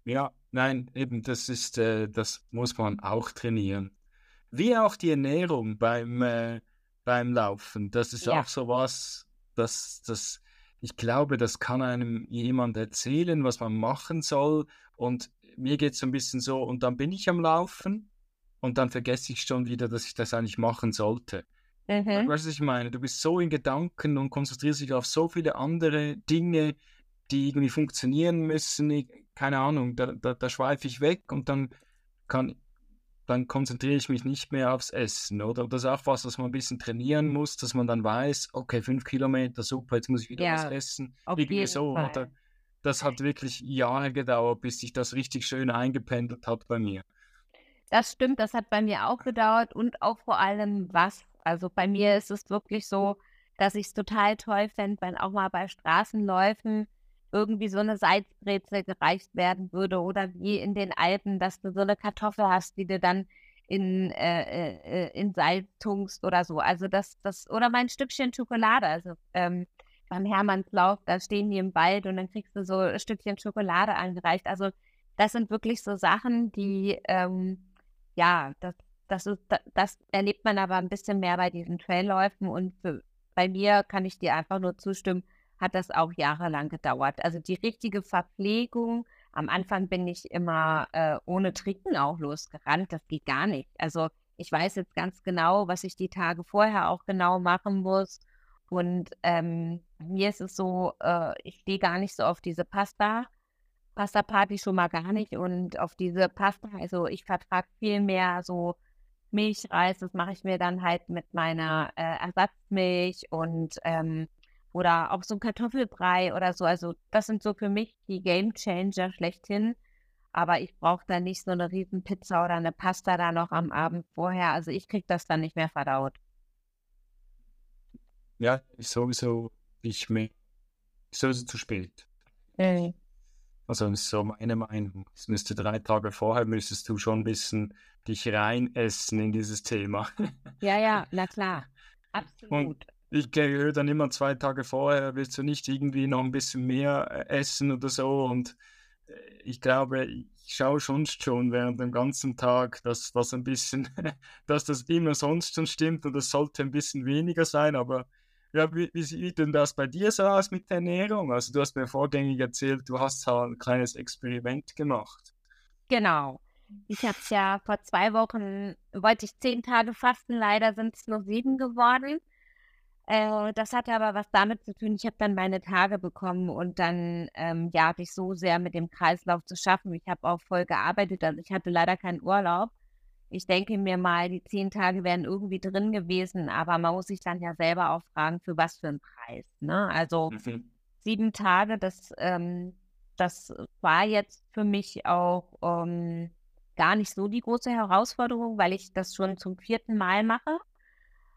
Ja, nein, eben, das ist, äh, das muss man auch trainieren. Wie auch die Ernährung beim, äh, beim Laufen. Das ist ja. auch so was, das, das, ich glaube, das kann einem jemand erzählen, was man machen soll. Und mir geht es so ein bisschen so, und dann bin ich am Laufen und dann vergesse ich schon wieder, dass ich das eigentlich machen sollte. Mhm. Weißt du, was ich meine? Du bist so in Gedanken und konzentrierst dich auf so viele andere Dinge, die irgendwie funktionieren müssen. Ich, keine Ahnung, da, da, da schweife ich weg und dann kann, dann konzentriere ich mich nicht mehr aufs Essen, oder? Das ist auch was, was man ein bisschen trainieren muss, dass man dann weiß, okay, fünf Kilometer, super, jetzt muss ich wieder ja, was essen. Irgendwie so, Fall. oder? Das hat wirklich Jahre gedauert, bis sich das richtig schön eingependelt hat bei mir.
Das stimmt, das hat bei mir auch gedauert und auch vor allem was. Also bei mir ist es wirklich so, dass ich es total toll fände, wenn auch mal bei Straßenläufen irgendwie so eine Salzbrezel gereicht werden würde oder wie in den Alpen, dass du so eine Kartoffel hast, die du dann in, äh, äh, in Salz tunkst oder so. Also das, das, oder mein Stückchen Schokolade. Also ähm, beim Hermannslauf, da stehen die im Wald und dann kriegst du so ein Stückchen Schokolade angereicht. Also das sind wirklich so Sachen, die, ähm, ja, das, das, ist, das erlebt man aber ein bisschen mehr bei diesen Trailläufen und für, bei mir kann ich dir einfach nur zustimmen, hat das auch jahrelang gedauert. Also die richtige Verpflegung, am Anfang bin ich immer äh, ohne Trinken auch losgerannt, das geht gar nicht. Also ich weiß jetzt ganz genau, was ich die Tage vorher auch genau machen muss. Und ähm, mir ist es so, äh, ich stehe gar nicht so auf diese Pasta, Pasta-Party schon mal gar nicht und auf diese Pasta, also ich vertrage viel mehr so Milchreis, das mache ich mir dann halt mit meiner äh, Ersatzmilch und ähm, oder auch so ein Kartoffelbrei oder so. Also das sind so für mich die Game Changer schlechthin. Aber ich brauche da nicht so eine Riesenpizza oder eine Pasta da noch am Abend vorher. Also ich kriege das dann nicht mehr verdaut.
Ja, ist sowieso nicht mehr, ist sowieso zu spät.
Mhm.
Also das ist so meine Meinung. Es müsste drei Tage vorher müsstest du schon ein bisschen dich reinessen in dieses Thema.
Ja, ja, na klar. Absolut.
Und ich höre dann immer zwei Tage vorher, willst du nicht irgendwie noch ein bisschen mehr äh, essen oder so? Und äh, ich glaube, ich schaue sonst schon während dem ganzen Tag, dass das ein bisschen, dass das immer sonst schon stimmt und es sollte ein bisschen weniger sein, aber ja, wie, wie sieht denn das bei dir so aus mit der Ernährung? Also du hast mir vorgängig erzählt, du hast halt ein kleines Experiment gemacht.
Genau. Ich habe es ja vor zwei Wochen, wollte ich zehn Tage fasten, leider sind es nur sieben geworden. Äh, das hatte aber was damit zu tun, ich habe dann meine Tage bekommen und dann, ähm, ja, hatte ich so sehr mit dem Kreislauf zu schaffen. Ich habe auch voll gearbeitet, also ich hatte leider keinen Urlaub. Ich denke mir mal, die zehn Tage wären irgendwie drin gewesen, aber man muss sich dann ja selber auch fragen, für was für einen Preis. Ne? Also
Mhm.
sieben Tage, das, ähm, das war jetzt für mich auch ähm, gar nicht so die große Herausforderung, weil ich das schon zum vierten Mal mache.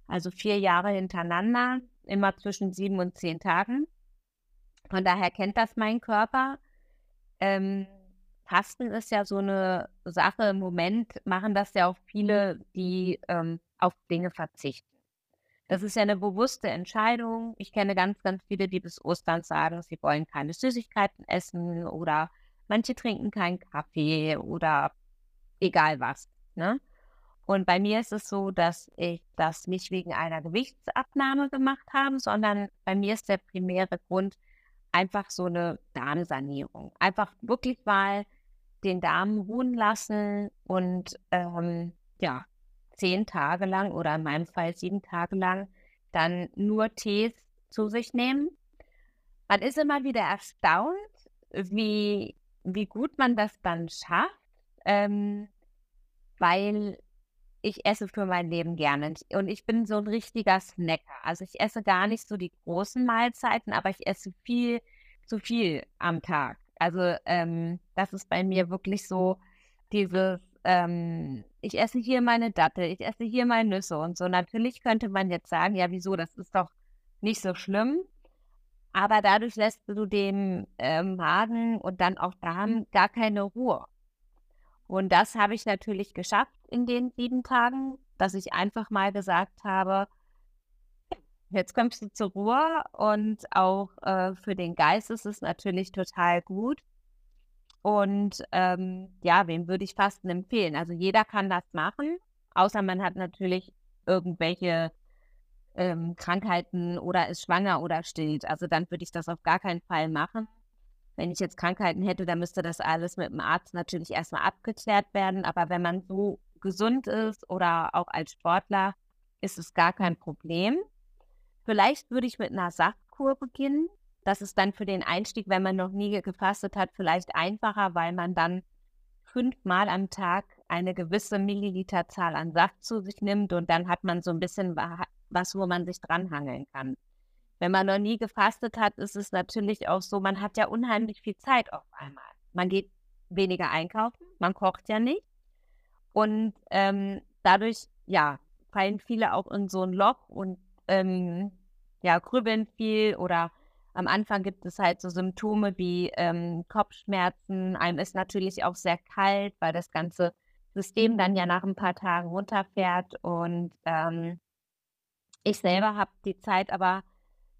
Also vier Jahre hintereinander, immer zwischen sieben und zehn Tagen. Von daher kennt das mein Körper. Ähm, Fasten ist ja so eine Sache. Im Moment machen das ja auch viele, die ähm, auf Dinge verzichten. Das ist ja eine bewusste Entscheidung. Ich kenne ganz, ganz viele, die bis Ostern sagen, sie wollen keine Süßigkeiten essen oder manche trinken keinen Kaffee oder egal was. Ne? Und bei mir ist es so, dass ich das nicht wegen einer Gewichtsabnahme gemacht habe, sondern bei mir ist der primäre Grund einfach so eine Darmsanierung. Einfach wirklich mal den Darm ruhen lassen und ähm, ja, zehn Tage lang oder in meinem Fall sieben Tage lang dann nur Tees zu sich nehmen. Man ist immer wieder erstaunt, wie, wie gut man das dann schafft, ähm, weil ich esse für mein Leben gerne und ich bin so ein richtiger Snacker. Also ich esse gar nicht so die großen Mahlzeiten, aber ich esse viel zu viel am Tag. Also ähm, das ist bei mir wirklich so dieses, ähm, ich esse hier meine Dattel, ich esse hier meine Nüsse und so. Natürlich könnte man jetzt sagen, ja, wieso, das ist doch nicht so schlimm. Aber dadurch lässt du dem äh, Magen und dann auch Darm gar keine Ruhe. Und das habe ich natürlich geschafft in den sieben Tagen, dass ich einfach mal gesagt habe, jetzt kommst du zur Ruhe und auch äh, für den Geist ist es natürlich total gut. Und ähm, ja, wem würde ich Fasten empfehlen? Also jeder kann das machen, außer man hat natürlich irgendwelche ähm, Krankheiten oder ist schwanger oder stillt. Also dann würde ich das auf gar keinen Fall machen. Wenn ich jetzt Krankheiten hätte, dann müsste das alles mit dem Arzt natürlich erstmal abgeklärt werden. Aber wenn man so gesund ist oder auch als Sportler, ist es gar kein Problem. Vielleicht würde ich mit einer Saftkur beginnen. Das ist dann für den Einstieg, wenn man noch nie gefastet hat, vielleicht einfacher, weil man dann fünfmal am Tag eine gewisse Milliliterzahl an Saft zu sich nimmt und dann hat man so ein bisschen was, wo man sich dranhangeln kann. Wenn man noch nie gefastet hat, ist es natürlich auch so, man hat ja unheimlich viel Zeit auf einmal. Man geht weniger einkaufen, man kocht ja nicht. Und ähm, dadurch, ja, fallen viele auch in so ein Loch und ähm, ja, grübeln viel oder am Anfang gibt es halt so Symptome wie ähm, Kopfschmerzen. Einem ist natürlich auch sehr kalt, weil das ganze System dann ja nach ein paar Tagen runterfährt. Und ähm, ich selber habe die Zeit aber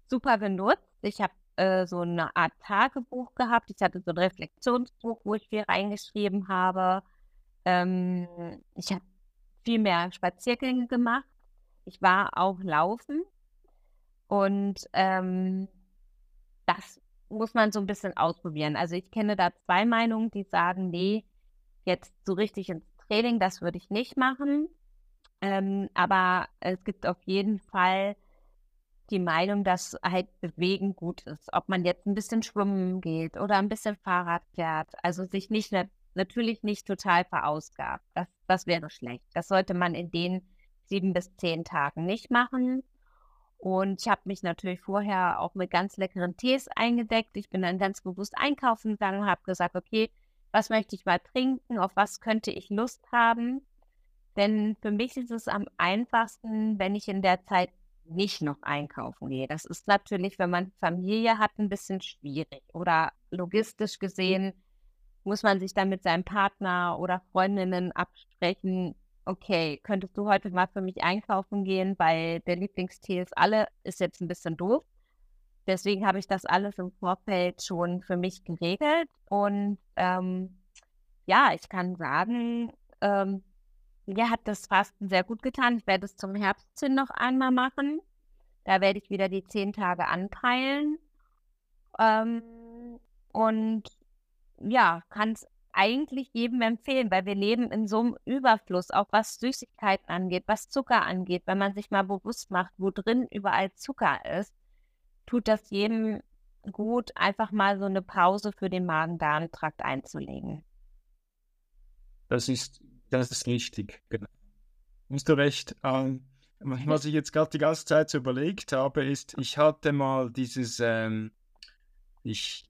super genutzt. Ich habe äh, so eine Art Tagebuch gehabt. Ich hatte so ein Reflexionsbuch, wo ich viel reingeschrieben habe. Ähm, ich habe viel mehr Spaziergänge gemacht. Ich war auch laufen. Und ähm, das muss man so ein bisschen ausprobieren. Also ich kenne da zwei Meinungen, die sagen, nee, jetzt so richtig ins Training, das würde ich nicht machen. Ähm, aber es gibt auf jeden Fall die Meinung, dass halt Bewegen gut ist. Ob man jetzt ein bisschen schwimmen geht oder ein bisschen Fahrrad fährt. Also sich nicht natürlich nicht total verausgabt. Das, das wäre schlecht. Das sollte man in den sieben bis zehn Tagen nicht machen. Und ich habe mich natürlich vorher auch mit ganz leckeren Tees eingedeckt. Ich bin dann ganz bewusst einkaufen gegangen, habe gesagt, okay, was möchte ich mal trinken, auf was könnte ich Lust haben. Denn für mich ist es am einfachsten, wenn ich in der Zeit nicht noch einkaufen gehe. Das ist natürlich, wenn man Familie hat, ein bisschen schwierig. Oder logistisch gesehen muss man sich dann mit seinem Partner oder Freundinnen absprechen, okay, könntest du heute mal für mich einkaufen gehen, weil der Lieblingstee ist alle, ist jetzt ein bisschen doof. Deswegen habe ich das alles im Vorfeld schon für mich geregelt. Und ähm, ja, ich kann sagen, ähm, mir hat das Fasten sehr gut getan. Ich werde es zum Herbst hin noch einmal machen. Da werde ich wieder die zehn Tage anpeilen. Ähm, und ja, kann es eigentlich jedem empfehlen, weil wir leben in so einem Überfluss, auch was Süßigkeiten angeht, was Zucker angeht. Wenn man sich mal bewusst macht, wo drin überall Zucker ist, tut das jedem gut, einfach mal so eine Pause für den Magen-Darm-Trakt einzulegen.
Das ist, das ist richtig, genau. Hast du recht. Ähm, was ich jetzt gerade die ganze Zeit so überlegt habe, ist, ich hatte mal dieses, ähm, ich,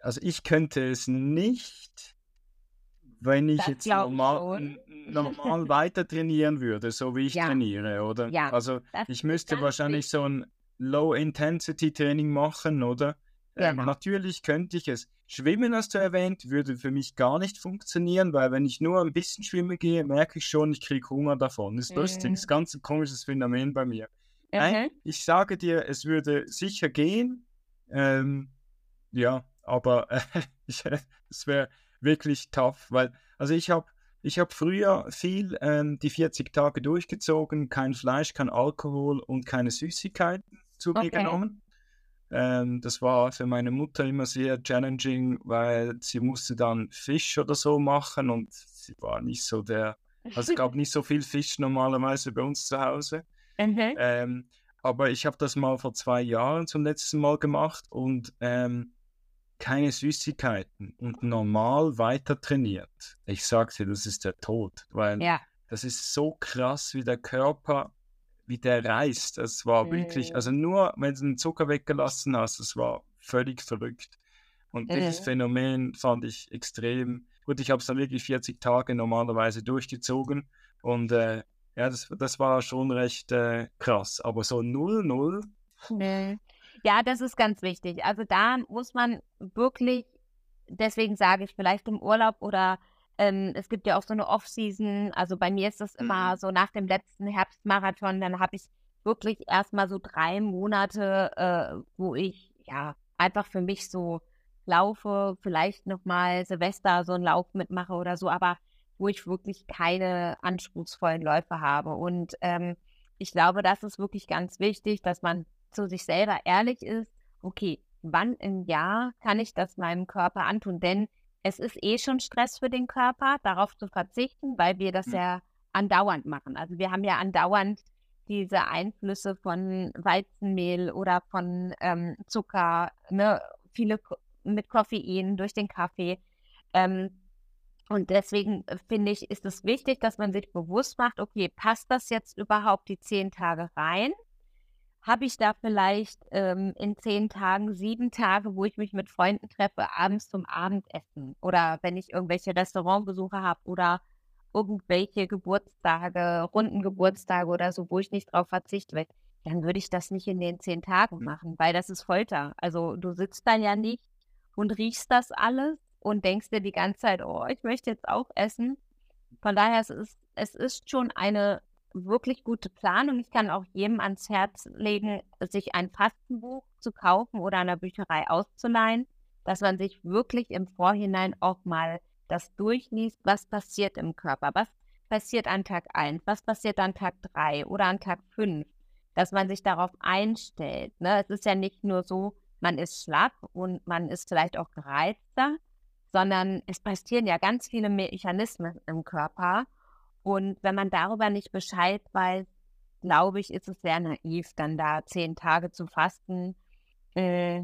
also ich könnte es nicht wenn ich das jetzt normal, normal weiter trainieren würde, so wie ich ja. trainiere, oder? Ja, also ich müsste wahrscheinlich so ein Low-Intensity-Training machen, oder? Ja. Ähm, natürlich könnte ich es. Schwimmen, hast du erwähnt, würde für mich gar nicht funktionieren, weil wenn ich nur ein bisschen schwimmen gehe, merke ich schon, ich kriege Hunger davon. Das ist mhm. lustig, das ist ganz ein komisches Phänomen bei mir. Mhm. Nein, ich sage dir, es würde sicher gehen. Ähm, ja, aber äh, es wäre wirklich tough, weil, also ich habe ich hab früher viel ähm, die 40 Tage durchgezogen, kein Fleisch, kein Alkohol und keine Süßigkeiten zu okay. mir genommen. Ähm, das war für meine Mutter immer sehr challenging, weil sie musste dann Fisch oder so machen und sie war nicht so der, also es gab nicht so viel Fisch normalerweise bei uns zu Hause. Mhm. Ähm, aber ich habe das mal vor zwei Jahren zum letzten Mal gemacht und ähm, keine Süßigkeiten und normal weiter trainiert, ich sagte, das ist der Tod, weil ja. das ist so krass, wie der Körper, wie der reißt. Es war mhm. wirklich, also nur wenn du den Zucker weggelassen hast, es war völlig verrückt. Und mhm. dieses Phänomen fand ich extrem gut. Ich habe es dann wirklich 40 Tage normalerweise durchgezogen und äh, ja, das, das war schon recht äh, krass. Aber so 0-0.
Nee. Ja, das ist ganz wichtig. Also da muss man wirklich, deswegen sage ich vielleicht im Urlaub oder ähm, es gibt ja auch so eine Off-Season. Also bei mir ist das immer mhm. so nach dem letzten Herbstmarathon, dann habe ich wirklich erstmal so drei Monate, äh, wo ich ja einfach für mich so laufe, vielleicht nochmal Silvester so einen Lauf mitmache oder so, aber wo ich wirklich keine anspruchsvollen Läufe habe. Und ähm, ich glaube, das ist wirklich ganz wichtig, dass man zu sich selber ehrlich ist, okay, wann im Jahr kann ich das meinem Körper antun? Denn es ist eh schon Stress für den Körper, darauf zu verzichten, weil wir das mhm. ja andauernd machen. Also wir haben ja andauernd diese Einflüsse von Weizenmehl oder von ähm, Zucker, ne, viele mit Koffein durch den Kaffee. Ähm, und deswegen äh, finde ich, ist es wichtig, dass man sich bewusst macht, okay, passt das jetzt überhaupt die zehn Tage rein? Habe ich da vielleicht ähm, in zehn Tagen sieben Tage, wo ich mich mit Freunden treffe, abends zum Abendessen oder wenn ich irgendwelche Restaurantbesuche habe oder irgendwelche Geburtstage, runden Geburtstage oder so, wo ich nicht drauf verzichte, dann würde ich das nicht in den zehn Tagen machen, weil das ist Folter. Also du sitzt dann ja nicht und riechst das alles und denkst dir die ganze Zeit, oh, ich möchte jetzt auch essen. Von daher es ist es ist schon eine wirklich gute Planung. Ich kann auch jedem ans Herz legen, sich ein Fastenbuch zu kaufen oder an Bücherei auszuleihen, dass man sich wirklich im Vorhinein auch mal das durchliest, was passiert im Körper, was passiert an Tag 1, was passiert an Tag 3 oder an Tag 5, dass man sich darauf einstellt. Ne? Es ist ja nicht nur so, man ist schlapp und man ist vielleicht auch gereizter, sondern es passieren ja ganz viele Mechanismen im Körper und wenn man darüber nicht Bescheid weiß, glaube ich, ist es sehr naiv, dann da zehn Tage zu fasten. Äh,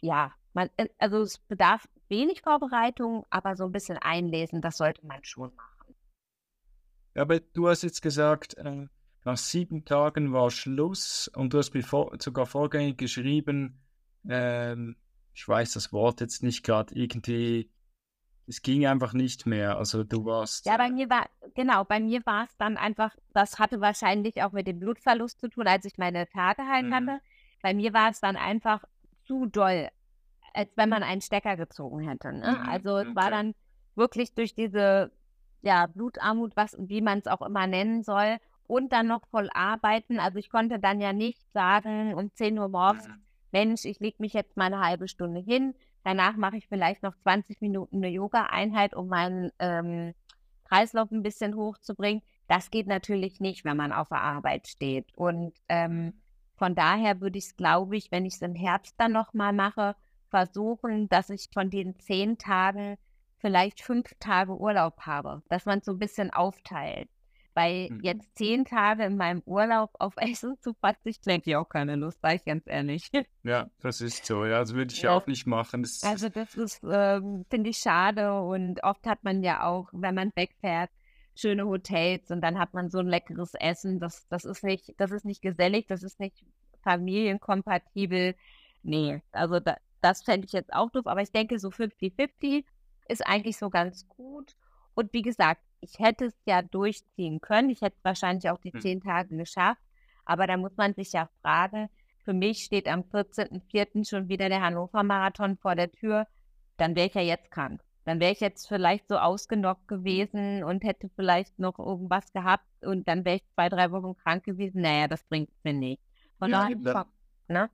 ja, man, äh, also es bedarf wenig Vorbereitung, aber so ein bisschen einlesen, das sollte man schon machen.
Aber du hast jetzt gesagt, äh, nach sieben Tagen war Schluss und du hast mir vor, sogar vorgängig geschrieben, ähm, ich weiß das Wort jetzt nicht gerade, irgendwie, es ging einfach nicht mehr. Also du warst.
Ja, bei mir war, genau, bei mir war es dann einfach, das hatte wahrscheinlich auch mit dem Blutverlust zu tun, als ich meine Tage heilen mhm. hatte. Bei mir war es dann einfach zu doll, als wenn man einen Stecker gezogen hätte. Ne? Mhm. Also es okay. war dann wirklich durch diese ja, Blutarmut, was, wie man es auch immer nennen soll, und dann noch voll arbeiten. Also ich konnte dann ja nicht sagen um 10 Uhr morgens, mhm. Mensch, ich lege mich jetzt mal eine halbe Stunde hin. Danach mache ich vielleicht noch 20 Minuten eine Yoga-Einheit, um meinen ähm, Kreislauf ein bisschen hochzubringen. Das geht natürlich nicht, wenn man auf der Arbeit steht. Und ähm, von daher würde ich es, glaube ich, wenn ich es im Herbst dann nochmal mache, versuchen, dass ich von den zehn Tagen vielleicht fünf Tage Urlaub habe, dass man so ein bisschen aufteilt. Weil mhm. jetzt zehn Tage in meinem Urlaub auf Essen zu verzichten, hätte ich auch keine Lust, sage ich ganz ehrlich.
Ja, das ist so. Ja, das würde ich ja. auch nicht machen.
Das also das ist, ähm, finde ich, schade. Und oft hat man ja auch, wenn man wegfährt, schöne Hotels und dann hat man so ein leckeres Essen. Das, das ist nicht, das ist nicht gesellig, das ist nicht familienkompatibel. Nee, also da, das fände ich jetzt auch doof, aber ich denke, so 50-50 ist eigentlich so ganz gut. Und wie gesagt, ich hätte es ja durchziehen können. Ich hätte wahrscheinlich auch die hm. zehn Tage geschafft. Aber da muss man sich ja fragen, für mich steht am 14.04. schon wieder der Hannover-Marathon vor der Tür. Dann wäre ich ja jetzt krank. Dann wäre ich jetzt vielleicht so ausgenockt gewesen und hätte vielleicht noch irgendwas gehabt und dann wäre ich zwei, drei Wochen krank gewesen. Naja, das bringt mir nicht. Von ja, daher,
ne?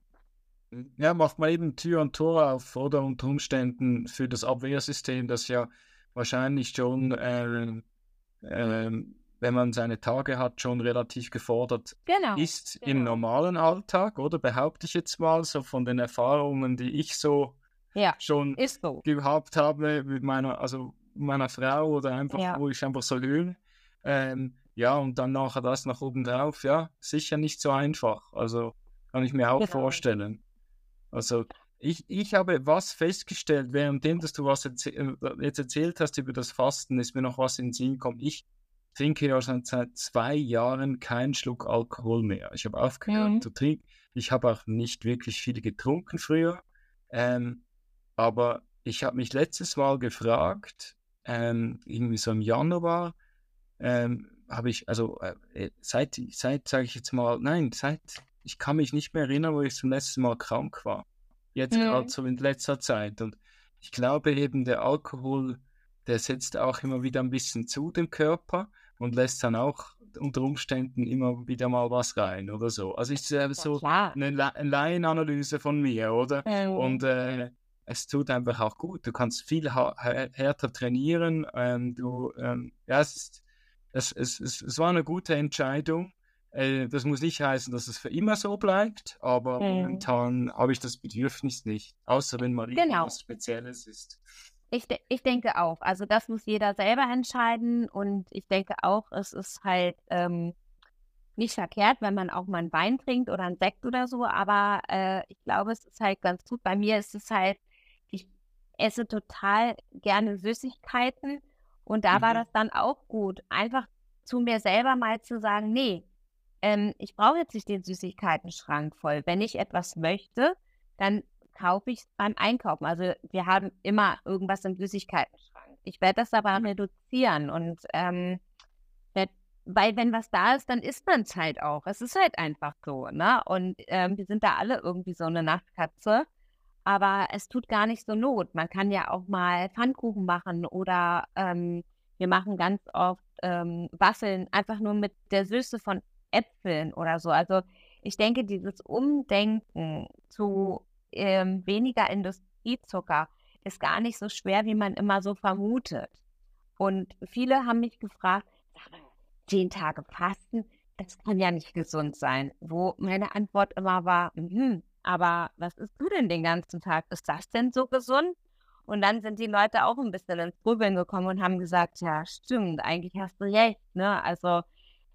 Ja, macht man eben Tür und Tor auf oder unter Umständen für das Abwehrsystem, das ja wahrscheinlich schon, äh, äh, wenn man seine Tage hat, schon relativ gefordert
genau,
ist
genau.
im normalen Alltag, oder behaupte ich jetzt mal so von den Erfahrungen, die ich so
ja,
schon
so.
gehabt habe mit meiner, also meiner Frau oder einfach, ja. wo ich einfach so höre. Ähm, ja, und dann nachher das nach oben drauf, ja, sicher nicht so einfach. Also kann ich mir auch genau. vorstellen. Also ich, ich habe was festgestellt, währenddem, dass du was erzäh äh, jetzt erzählt hast über das Fasten, ist mir noch was in den Sinn gekommen. Ich trinke ja schon seit zwei Jahren keinen Schluck Alkohol mehr. Ich habe aufgehört mhm. zu trinken. Ich habe auch nicht wirklich viel getrunken früher. Ähm, aber ich habe mich letztes Mal gefragt, ähm, irgendwie so im Januar, ähm, habe ich, also äh, seit, seit sage ich jetzt mal, nein, seit ich kann mich nicht mehr erinnern, wo ich zum letzten Mal krank war. Jetzt mhm. gerade so in letzter Zeit. Und ich glaube eben, der Alkohol, der setzt auch immer wieder ein bisschen zu dem Körper und lässt dann auch unter Umständen immer wieder mal was rein oder so. Also ist äh, so ja, eine, eine Laienanalyse von mir, oder? Mhm. Und äh, es tut einfach auch gut. Du kannst viel härter trainieren. Ähm, du, ähm, ja, es, ist, es, es, es, es war eine gute Entscheidung. Äh, das muss nicht heißen, dass es für immer so bleibt, aber mhm. momentan habe ich das Bedürfnis nicht, außer wenn mal genau. etwas Spezielles ist.
Ich, de ich denke auch. Also das muss jeder selber entscheiden und ich denke auch, es ist halt ähm, nicht verkehrt, wenn man auch mal einen Wein trinkt oder einen Sekt oder so, aber äh, ich glaube, es ist halt ganz gut. Bei mir ist es halt, ich esse total gerne Süßigkeiten und da mhm. war das dann auch gut, einfach zu mir selber mal zu sagen, nee, ähm, ich brauche jetzt nicht den Süßigkeiten-Schrank voll. Wenn ich etwas möchte, dann kaufe ich es beim Einkaufen. Also wir haben immer irgendwas im Süßigkeiten-Schrank. Ich werde das aber reduzieren und ähm, weil wenn was da ist, dann isst man es halt auch. Es ist halt einfach so, ne? Und ähm, wir sind da alle irgendwie so eine Nachtkatze. Aber es tut gar nicht so Not. Man kann ja auch mal Pfannkuchen machen oder ähm, wir machen ganz oft ähm, Waffeln einfach nur mit der Süße von Äpfeln oder so. Also ich denke, dieses Umdenken zu ähm, weniger Industriezucker ist gar nicht so schwer, wie man immer so vermutet. Und viele haben mich gefragt, zehn Tage Fasten, das kann ja nicht gesund sein. Wo meine Antwort immer war, hm, aber was isst du denn den ganzen Tag? Ist das denn so gesund? Und dann sind die Leute auch ein bisschen ins Grübeln gekommen und haben gesagt, ja, stimmt, eigentlich hast du recht. Ne? Also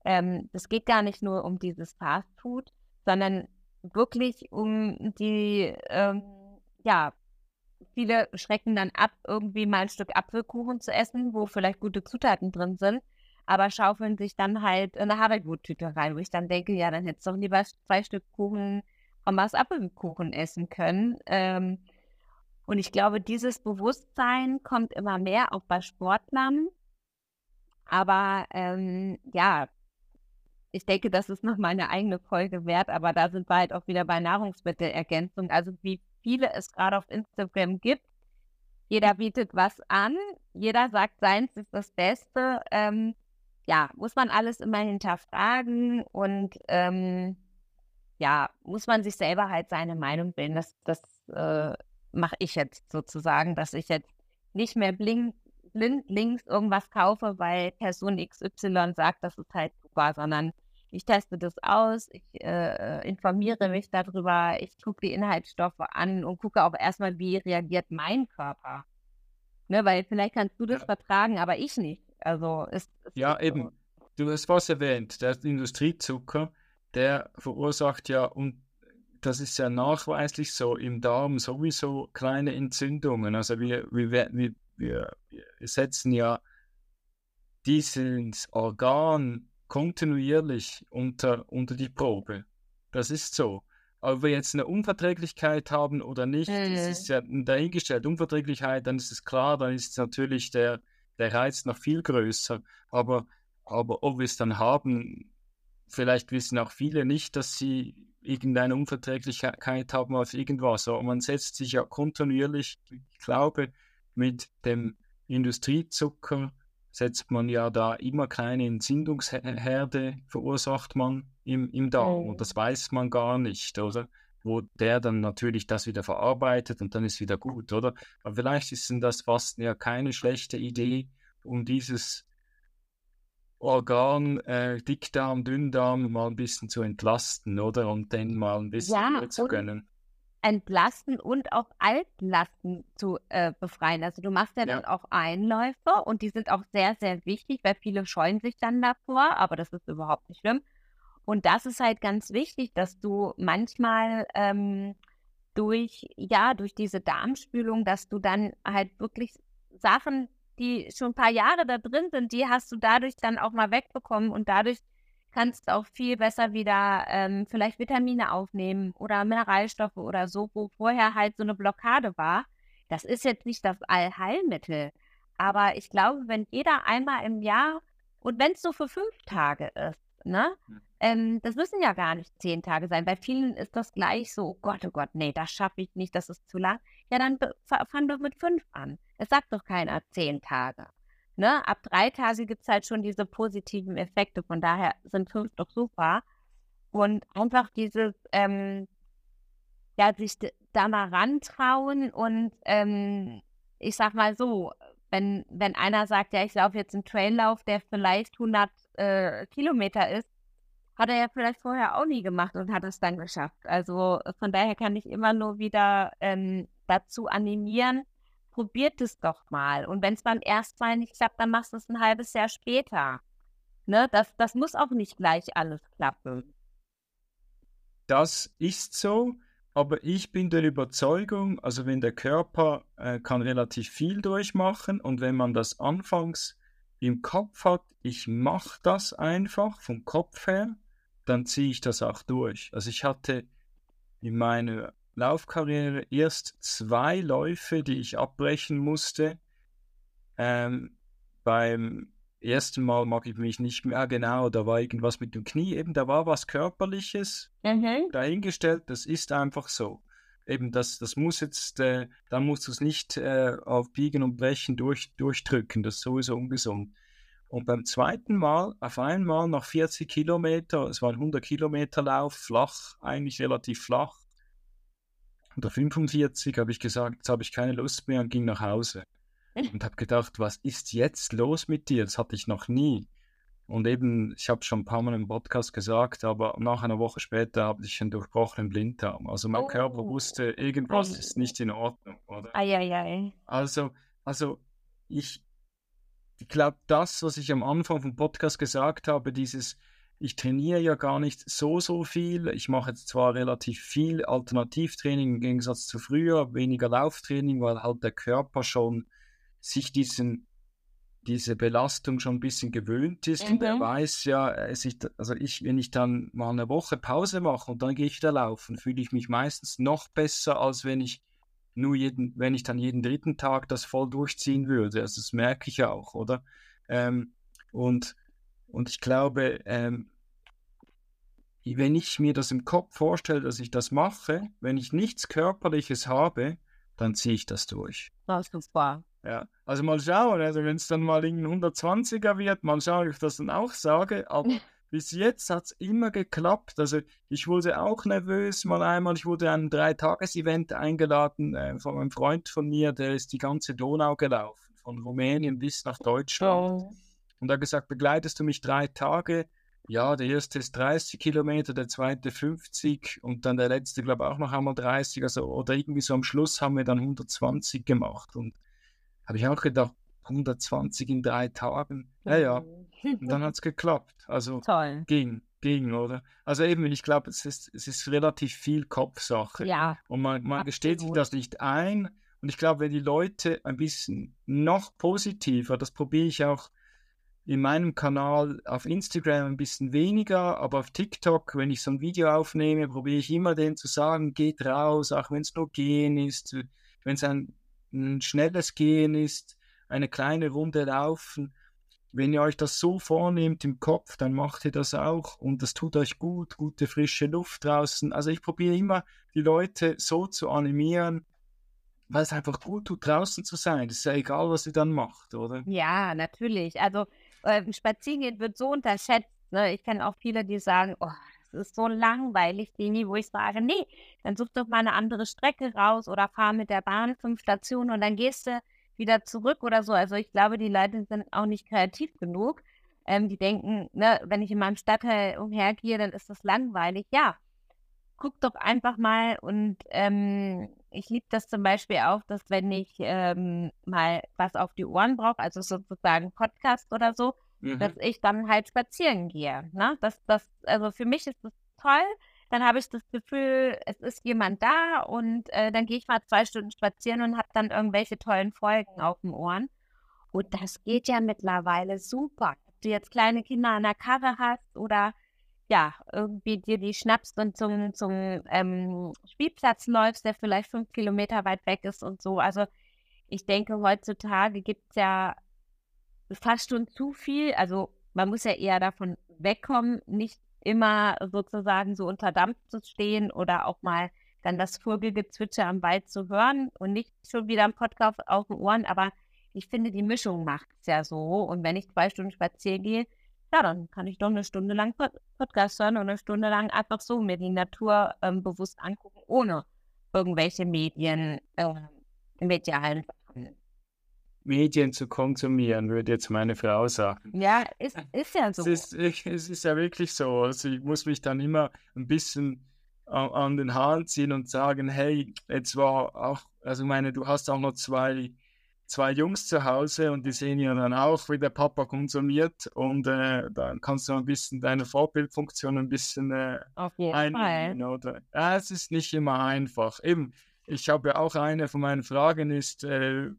ähm, es geht gar nicht nur um dieses Fast Food, sondern wirklich um die, ähm, ja, viele schrecken dann ab, irgendwie mal ein Stück Apfelkuchen zu essen, wo vielleicht gute Zutaten drin sind. aber schaufeln sich dann halt eine Haribo-Tüte rein, wo ich dann denke, ja, dann hättest du doch lieber zwei Stück Kuchen, Omas Apfelkuchen essen können. Ähm, und ich glaube, dieses Bewusstsein kommt immer mehr auch bei Sportlern. Aber ähm, ja, ich denke, das ist noch mal eine eigene Folge wert, aber da sind wir halt auch wieder bei Nahrungsmittelergänzung. Also wie viele es gerade auf Instagram gibt. Jeder bietet was an, jeder sagt, seins ist das Beste. Ähm, ja, muss man alles immer hinterfragen und ähm, ja, muss man sich selber halt seine Meinung bilden. Das, das äh, mache ich jetzt sozusagen, dass ich jetzt nicht mehr blind, blind links irgendwas kaufe, weil Person XY sagt, das ist halt super, sondern ich teste das aus, ich äh, informiere mich darüber, ich gucke die Inhaltsstoffe an und gucke auch erstmal, wie reagiert mein Körper. Ne, weil vielleicht kannst du das ja. vertragen, aber ich nicht. Also ist,
ist ja eben. So. Du hast was erwähnt, der Industriezucker, der verursacht ja und das ist ja nachweislich so im Darm sowieso kleine Entzündungen. Also wir, wir, wir, wir, wir setzen ja dieses Organ kontinuierlich unter, unter die Probe. Das ist so. Ob wir jetzt eine Unverträglichkeit haben oder nicht, mhm. das ist ja dahingestellt. Unverträglichkeit, dann ist es klar, dann ist natürlich der, der Reiz noch viel größer. Aber, aber ob wir es dann haben, vielleicht wissen auch viele nicht, dass sie irgendeine Unverträglichkeit haben auf irgendwas. Aber man setzt sich ja kontinuierlich, ich glaube, mit dem Industriezucker setzt man ja da immer kleine Entzündungsherde, verursacht man im, im Darm. Mhm. Und das weiß man gar nicht, oder? Wo der dann natürlich das wieder verarbeitet und dann ist wieder gut, oder? Aber vielleicht ist denn das fast ja keine schlechte Idee, um dieses Organ, äh, Dickdarm, Dünndarm mal ein bisschen zu entlasten, oder? Und den mal ein bisschen ja, zu gönnen
entlasten und auch Altlasten zu äh, befreien. Also du machst ja, ja, dann auch Einläufe und die sind auch sehr, sehr wichtig, weil viele scheuen sich dann davor, aber das ist überhaupt nicht schlimm. Und das ist halt ganz wichtig, dass du manchmal ähm, durch, ja, durch diese Darmspülung, dass du dann halt wirklich Sachen, die schon ein paar Jahre da drin sind, die hast du dadurch dann auch mal wegbekommen und dadurch kannst du auch viel besser wieder ähm, vielleicht Vitamine aufnehmen oder Mineralstoffe oder so, wo vorher halt so eine Blockade war. Das ist jetzt nicht das Allheilmittel, aber ich glaube, wenn jeder einmal im Jahr und wenn es so für fünf Tage ist, ne? Hm. Ähm, das müssen ja gar nicht zehn Tage sein. Bei vielen ist das gleich so, oh Gott, oh Gott, nee, das schaffe ich nicht, das ist zu lang. Ja, dann fang doch mit fünf an. Es sagt doch keiner zehn Tage. Ne? Ab drei Tage gibt es halt schon diese positiven Effekte. Von daher sind fünf doch super. Und einfach dieses, ähm, ja, sich da mal rantrauen und ähm, ich sag mal so, wenn, wenn einer sagt, ja, ich laufe jetzt einen Traillauf, der vielleicht 100 äh, Kilometer ist, hat er ja vielleicht vorher auch nie gemacht und hat es dann geschafft. Also von daher kann ich immer nur wieder ähm, dazu animieren, probiert es doch mal. Und wenn es beim ersten Mal nicht klappt, dann machst du es ein halbes Jahr später. Ne? Das, das muss auch nicht gleich alles klappen.
Das ist so, aber ich bin der Überzeugung, also wenn der Körper äh, kann relativ viel durchmachen und wenn man das anfangs im Kopf hat, ich mache das einfach vom Kopf her, dann ziehe ich das auch durch. Also ich hatte in meiner Laufkarriere erst zwei Läufe, die ich abbrechen musste. Ähm, beim ersten Mal mag ich mich nicht mehr genau, da war irgendwas mit dem Knie, eben da war was Körperliches mhm. dahingestellt, das ist einfach so. Eben, das, das muss jetzt, äh, da musst du es nicht äh, auf Biegen und Brechen durch, durchdrücken, das ist sowieso ungesund. Und beim zweiten Mal, auf einmal nach 40 Kilometer, es war ein 100 Kilometer Lauf, flach, eigentlich relativ flach, oder 45 habe ich gesagt, jetzt habe ich keine Lust mehr und ging nach Hause. Und habe gedacht, was ist jetzt los mit dir? Das hatte ich noch nie. Und eben, ich habe schon ein paar Mal im Podcast gesagt, aber nach einer Woche später habe ich einen durchbrochenen Blinddarm. Also mein oh. Körper wusste, irgendwas oh. ist nicht in Ordnung, oder?
Ai, ai, ai.
Also, also ich, ich glaube, das, was ich am Anfang vom Podcast gesagt habe, dieses, ich trainiere ja gar nicht so, so viel. Ich mache jetzt zwar relativ viel Alternativtraining im Gegensatz zu früher, weniger Lauftraining, weil halt der Körper schon sich diesen, diese Belastung schon ein bisschen gewöhnt ist mhm. und er mhm. weiß ja, ist, also ich, wenn ich dann mal eine Woche Pause mache und dann gehe ich wieder laufen, fühle ich mich meistens noch besser, als wenn ich nur jeden, wenn ich dann jeden dritten Tag das voll durchziehen würde. Also das merke ich auch, oder? Ähm, und, und ich glaube, ähm, wenn ich mir das im Kopf vorstelle, dass ich das mache, wenn ich nichts Körperliches habe, dann ziehe ich das durch.
Das ist super.
Ja, also mal schauen, also wenn es dann mal ein 120er wird, mal schauen, ob ich das dann auch sage, aber bis jetzt hat es immer geklappt. Also ich wurde auch nervös mal einmal, ich wurde an ein Dreitages-Event eingeladen äh, von einem Freund von mir, der ist die ganze Donau gelaufen, von Rumänien bis nach Deutschland. Oh. Und er hat gesagt, begleitest du mich drei Tage? Ja, der erste ist 30 Kilometer, der zweite 50 und dann der letzte, glaube ich, auch noch einmal 30. Also, oder irgendwie so am Schluss haben wir dann 120 gemacht. Und habe ich auch gedacht, 120 in drei Tagen. Ja, ja. Und dann hat es geklappt. Also Toll. ging, ging, oder? Also eben, ich glaube, es ist, es ist relativ viel Kopfsache.
Ja.
Und man, man gesteht sich das nicht ein. Und ich glaube, wenn die Leute ein bisschen noch positiver, das probiere ich auch in meinem Kanal auf Instagram ein bisschen weniger, aber auf TikTok, wenn ich so ein Video aufnehme, probiere ich immer denen zu sagen, geht raus, auch wenn es nur gehen ist, wenn es ein, ein, schnelles Gehen ist, eine kleine Runde laufen. Wenn ihr euch das so vornehmt im Kopf, dann macht ihr das auch und das tut euch gut, gute frische Luft draußen. Also ich probiere immer die Leute so zu animieren, weil es einfach gut tut, draußen zu sein. Es ist ja egal, was ihr dann macht, oder?
Ja, natürlich. Also äh, Spazierengehen wird so unterschätzt. Ne? Ich kenne auch viele, die sagen, oh, das ist so langweilig, Dini, wo ich sage, nee, dann such doch mal eine andere Strecke raus oder fahr mit der Bahn fünf Stationen und dann gehst du wieder zurück oder so. Also ich glaube, die Leute sind auch nicht kreativ genug. Ähm, die denken, ne, wenn ich in meinem Stadtteil umhergehe, dann ist das langweilig. Ja, guck doch einfach mal und ähm, ich liebe das zum Beispiel auch, dass wenn ich ähm, mal was auf die Ohren brauche, also sozusagen Podcast oder so, mhm. dass ich dann halt spazieren gehe. Ne? Das, das, also für mich ist das toll. Dann habe ich das Gefühl, es ist jemand da und äh, dann gehe ich mal zwei Stunden spazieren und habe dann irgendwelche tollen Folgen auf den Ohren. Und das geht ja mittlerweile super. Ob du jetzt kleine Kinder an der Karre hast oder ja, irgendwie dir die schnappst und zum, zum ähm, Spielplatz läufst, der vielleicht fünf Kilometer weit weg ist und so. Also ich denke, heutzutage gibt es ja fast schon zu viel. Also man muss ja eher davon wegkommen, nicht immer sozusagen so unter Dampf zu stehen oder auch mal dann das Vogelgezwitscher am Wald zu hören und nicht schon wieder ein Podcast auf den Ohren. Aber ich finde, die Mischung macht es ja so. Und wenn ich zwei Stunden spazieren gehe, ja, dann kann ich doch eine Stunde lang Pod Podcast hören und eine Stunde lang einfach so mir die Natur ähm, bewusst angucken, ohne irgendwelche Medien, äh, medialen
Medien zu konsumieren, würde jetzt meine Frau sagen.
Ja, ist, ist ja so.
Es ist, es ist ja wirklich so. Also ich muss mich dann immer ein bisschen an, an den Haaren ziehen und sagen, hey, jetzt war auch, also ich meine, du hast auch noch zwei zwei Jungs zu Hause und die sehen ja dann auch, wie der Papa konsumiert und äh, dann kannst du ein bisschen deine Vorbildfunktion ein bisschen äh,
Auf jeden einnehmen,
Fall. Oder? Ja, es ist nicht immer einfach. Eben, ich habe ja auch eine von meinen Fragen ist, äh,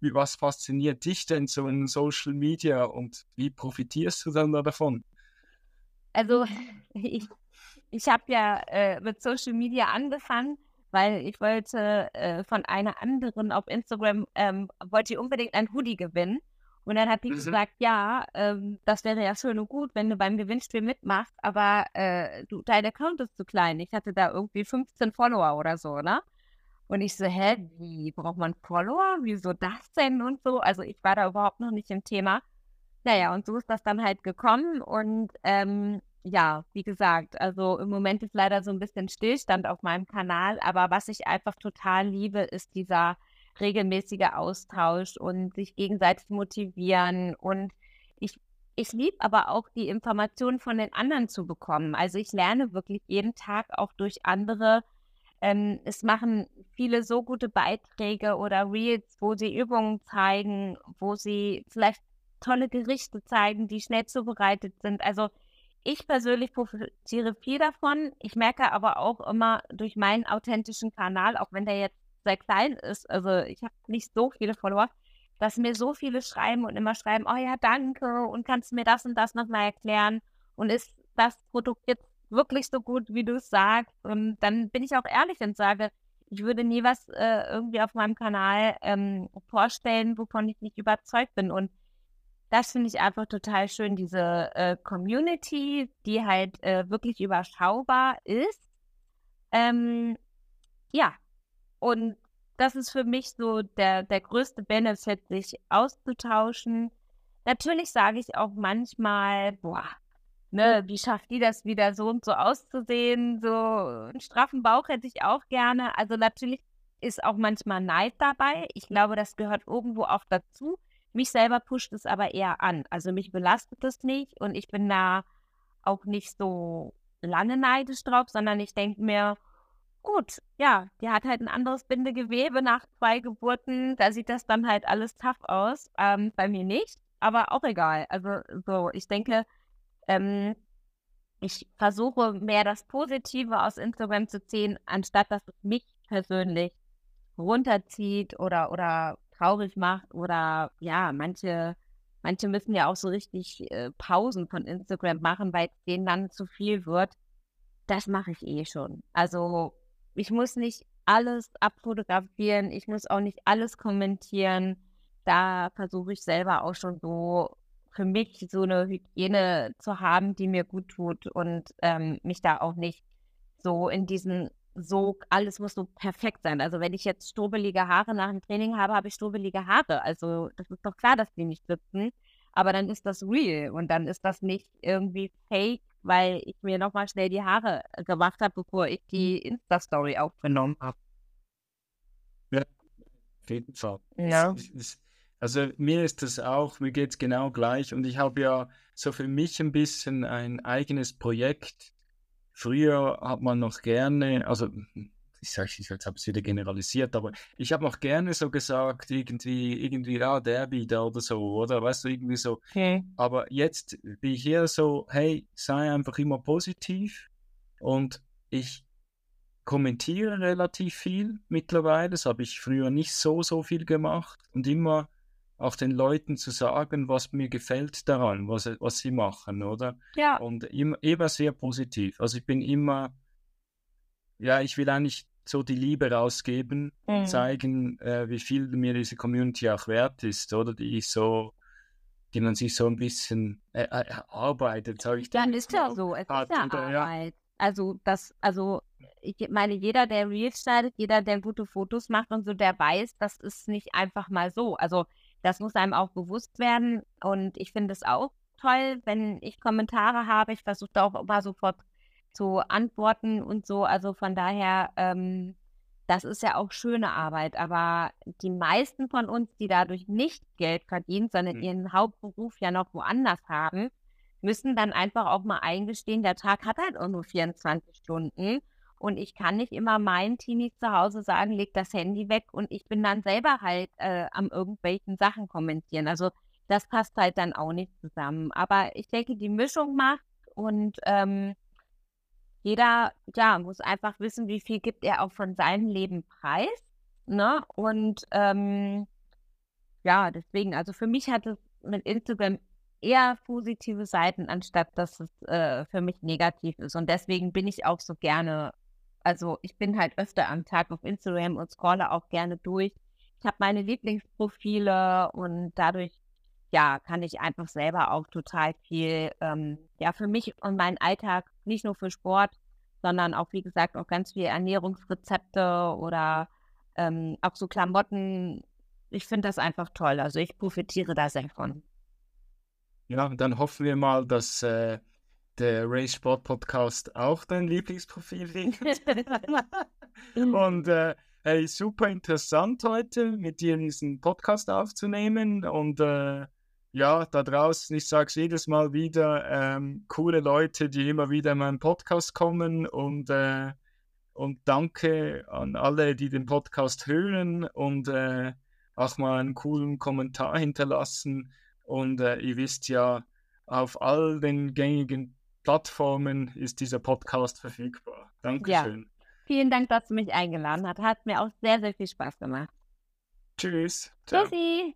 wie, was fasziniert dich denn so in Social Media und wie profitierst du dann davon?
Also ich, ich habe ja äh, mit Social Media angefangen weil ich wollte äh, von einer anderen auf Instagram, ähm, wollte ich unbedingt ein Hoodie gewinnen. Und dann hat die mhm. gesagt, ja, ähm, das wäre ja schön und gut, wenn du beim Gewinnspiel mitmachst, aber äh, du, dein Account ist zu klein. Ich hatte da irgendwie 15 Follower oder so, ne? Und ich so, hä, wie, braucht man Follower? Wieso das denn und so? Also ich war da überhaupt noch nicht im Thema. Naja, und so ist das dann halt gekommen und ähm, ja, wie gesagt, also im Moment ist leider so ein bisschen Stillstand auf meinem Kanal, aber was ich einfach total liebe, ist dieser regelmäßige Austausch und sich gegenseitig motivieren und ich ich liebe aber auch die Informationen von den anderen zu bekommen. Also ich lerne wirklich jeden Tag auch durch andere. Ähm, es machen viele so gute Beiträge oder Reels, wo sie Übungen zeigen, wo sie vielleicht tolle Gerichte zeigen, die schnell zubereitet sind. Also ich persönlich profitiere viel davon. Ich merke aber auch immer durch meinen authentischen Kanal, auch wenn der jetzt sehr klein ist, also ich habe nicht so viele Follower, dass mir so viele schreiben und immer schreiben, oh ja, danke und kannst mir das und das nochmal erklären? Und ist das Produkt jetzt wirklich so gut, wie du es sagst? Und dann bin ich auch ehrlich und sage, ich würde nie was äh, irgendwie auf meinem Kanal ähm, vorstellen, wovon ich nicht überzeugt bin. Und das finde ich einfach total schön, diese äh, Community, die halt äh, wirklich überschaubar ist. Ähm, ja, und das ist für mich so der, der größte Benefit, sich auszutauschen. Natürlich sage ich auch manchmal, boah, ne, wie schafft die das wieder so und so auszusehen? So einen straffen Bauch hätte ich auch gerne. Also natürlich ist auch manchmal Neid dabei. Ich glaube, das gehört irgendwo auch dazu. Mich selber pusht es aber eher an. Also mich belastet es nicht und ich bin da auch nicht so lange neidisch drauf, sondern ich denke mir, gut, ja, die hat halt ein anderes Bindegewebe nach zwei Geburten. Da sieht das dann halt alles tough aus. Ähm, bei mir nicht, aber auch egal. Also so, ich denke, ähm, ich versuche mehr das Positive aus Instagram zu ziehen, anstatt dass es mich persönlich runterzieht oder, oder traurig macht oder ja, manche, manche müssen ja auch so richtig äh, Pausen von Instagram machen, weil denen dann zu viel wird. Das mache ich eh schon. Also ich muss nicht alles abfotografieren, ich muss auch nicht alles kommentieren. Da versuche ich selber auch schon so für mich so eine Hygiene zu haben, die mir gut tut und ähm, mich da auch nicht so in diesen so, alles muss so perfekt sein. Also wenn ich jetzt stobelige Haare nach dem Training habe, habe ich stobelige Haare. Also das ist doch klar, dass die nicht sitzen. Aber dann ist das real und dann ist das nicht irgendwie fake, weil ich mir nochmal schnell die Haare gemacht habe, bevor ich die mhm. Insta-Story aufgenommen habe.
Ja, auf jeden Fall.
Ja.
Also mir ist das auch, mir geht es genau gleich und ich habe ja so für mich ein bisschen ein eigenes Projekt Früher hat man noch gerne, also ich sage, ich habe es wieder generalisiert, aber ich habe noch gerne so gesagt, irgendwie, irgendwie, ja, der wieder oder so, oder? Weißt du, irgendwie so.
Okay.
Aber jetzt bin ich hier so, hey, sei einfach immer positiv und ich kommentiere relativ viel mittlerweile. Das habe ich früher nicht so, so viel gemacht und immer auch den Leuten zu sagen, was mir gefällt daran, was, was sie machen, oder?
Ja.
Und immer, immer sehr positiv. Also ich bin immer, ja, ich will eigentlich so die Liebe rausgeben, mhm. zeigen, äh, wie viel mir diese Community auch wert ist, oder? Die ich so, die man sich so ein bisschen äh, äh, erarbeitet, sage ich.
Dann ist ja so, es hat, ist ja Arbeit. Ja. Also das, also ich meine, jeder, der Reels schneidet, jeder, der gute Fotos macht und so, der weiß, das ist nicht einfach mal so. Also das muss einem auch bewusst werden. Und ich finde es auch toll, wenn ich Kommentare habe. Ich versuche da auch immer sofort zu antworten und so. Also von daher, ähm, das ist ja auch schöne Arbeit. Aber die meisten von uns, die dadurch nicht Geld verdienen, sondern mhm. ihren Hauptberuf ja noch woanders haben, müssen dann einfach auch mal eingestehen, der Tag hat halt auch nur 24 Stunden. Und ich kann nicht immer meinen Teenies zu Hause sagen, leg das Handy weg und ich bin dann selber halt äh, am irgendwelchen Sachen kommentieren. Also das passt halt dann auch nicht zusammen. Aber ich denke, die Mischung macht und ähm, jeder ja, muss einfach wissen, wie viel gibt er auch von seinem Leben preis. Ne? Und ähm, ja, deswegen, also für mich hat es mit Instagram eher positive Seiten, anstatt dass es äh, für mich negativ ist. Und deswegen bin ich auch so gerne also ich bin halt öfter am Tag auf Instagram und scrolle auch gerne durch. Ich habe meine Lieblingsprofile und dadurch, ja, kann ich einfach selber auch total viel, ähm, ja, für mich und meinen Alltag, nicht nur für Sport, sondern auch, wie gesagt, auch ganz viele Ernährungsrezepte oder ähm, auch so Klamotten. Ich finde das einfach toll. Also ich profitiere da sehr von.
Ja, dann hoffen wir mal, dass äh, der Race Sport Podcast auch dein Lieblingsprofil wird. und äh, hey, super interessant heute mit dir diesen Podcast aufzunehmen. Und äh, ja, da draußen, ich sage es jedes Mal wieder, ähm, coole Leute, die immer wieder in meinen Podcast kommen. Und, äh, und danke an alle, die den Podcast hören. Und äh, auch mal einen coolen Kommentar hinterlassen. Und äh, ihr wisst ja, auf all den gängigen Plattformen ist dieser Podcast verfügbar. Dankeschön. Ja.
Vielen Dank, dass du mich eingeladen hast. Hat mir auch sehr, sehr viel Spaß gemacht.
Tschüss.
Ciao. Tschüssi.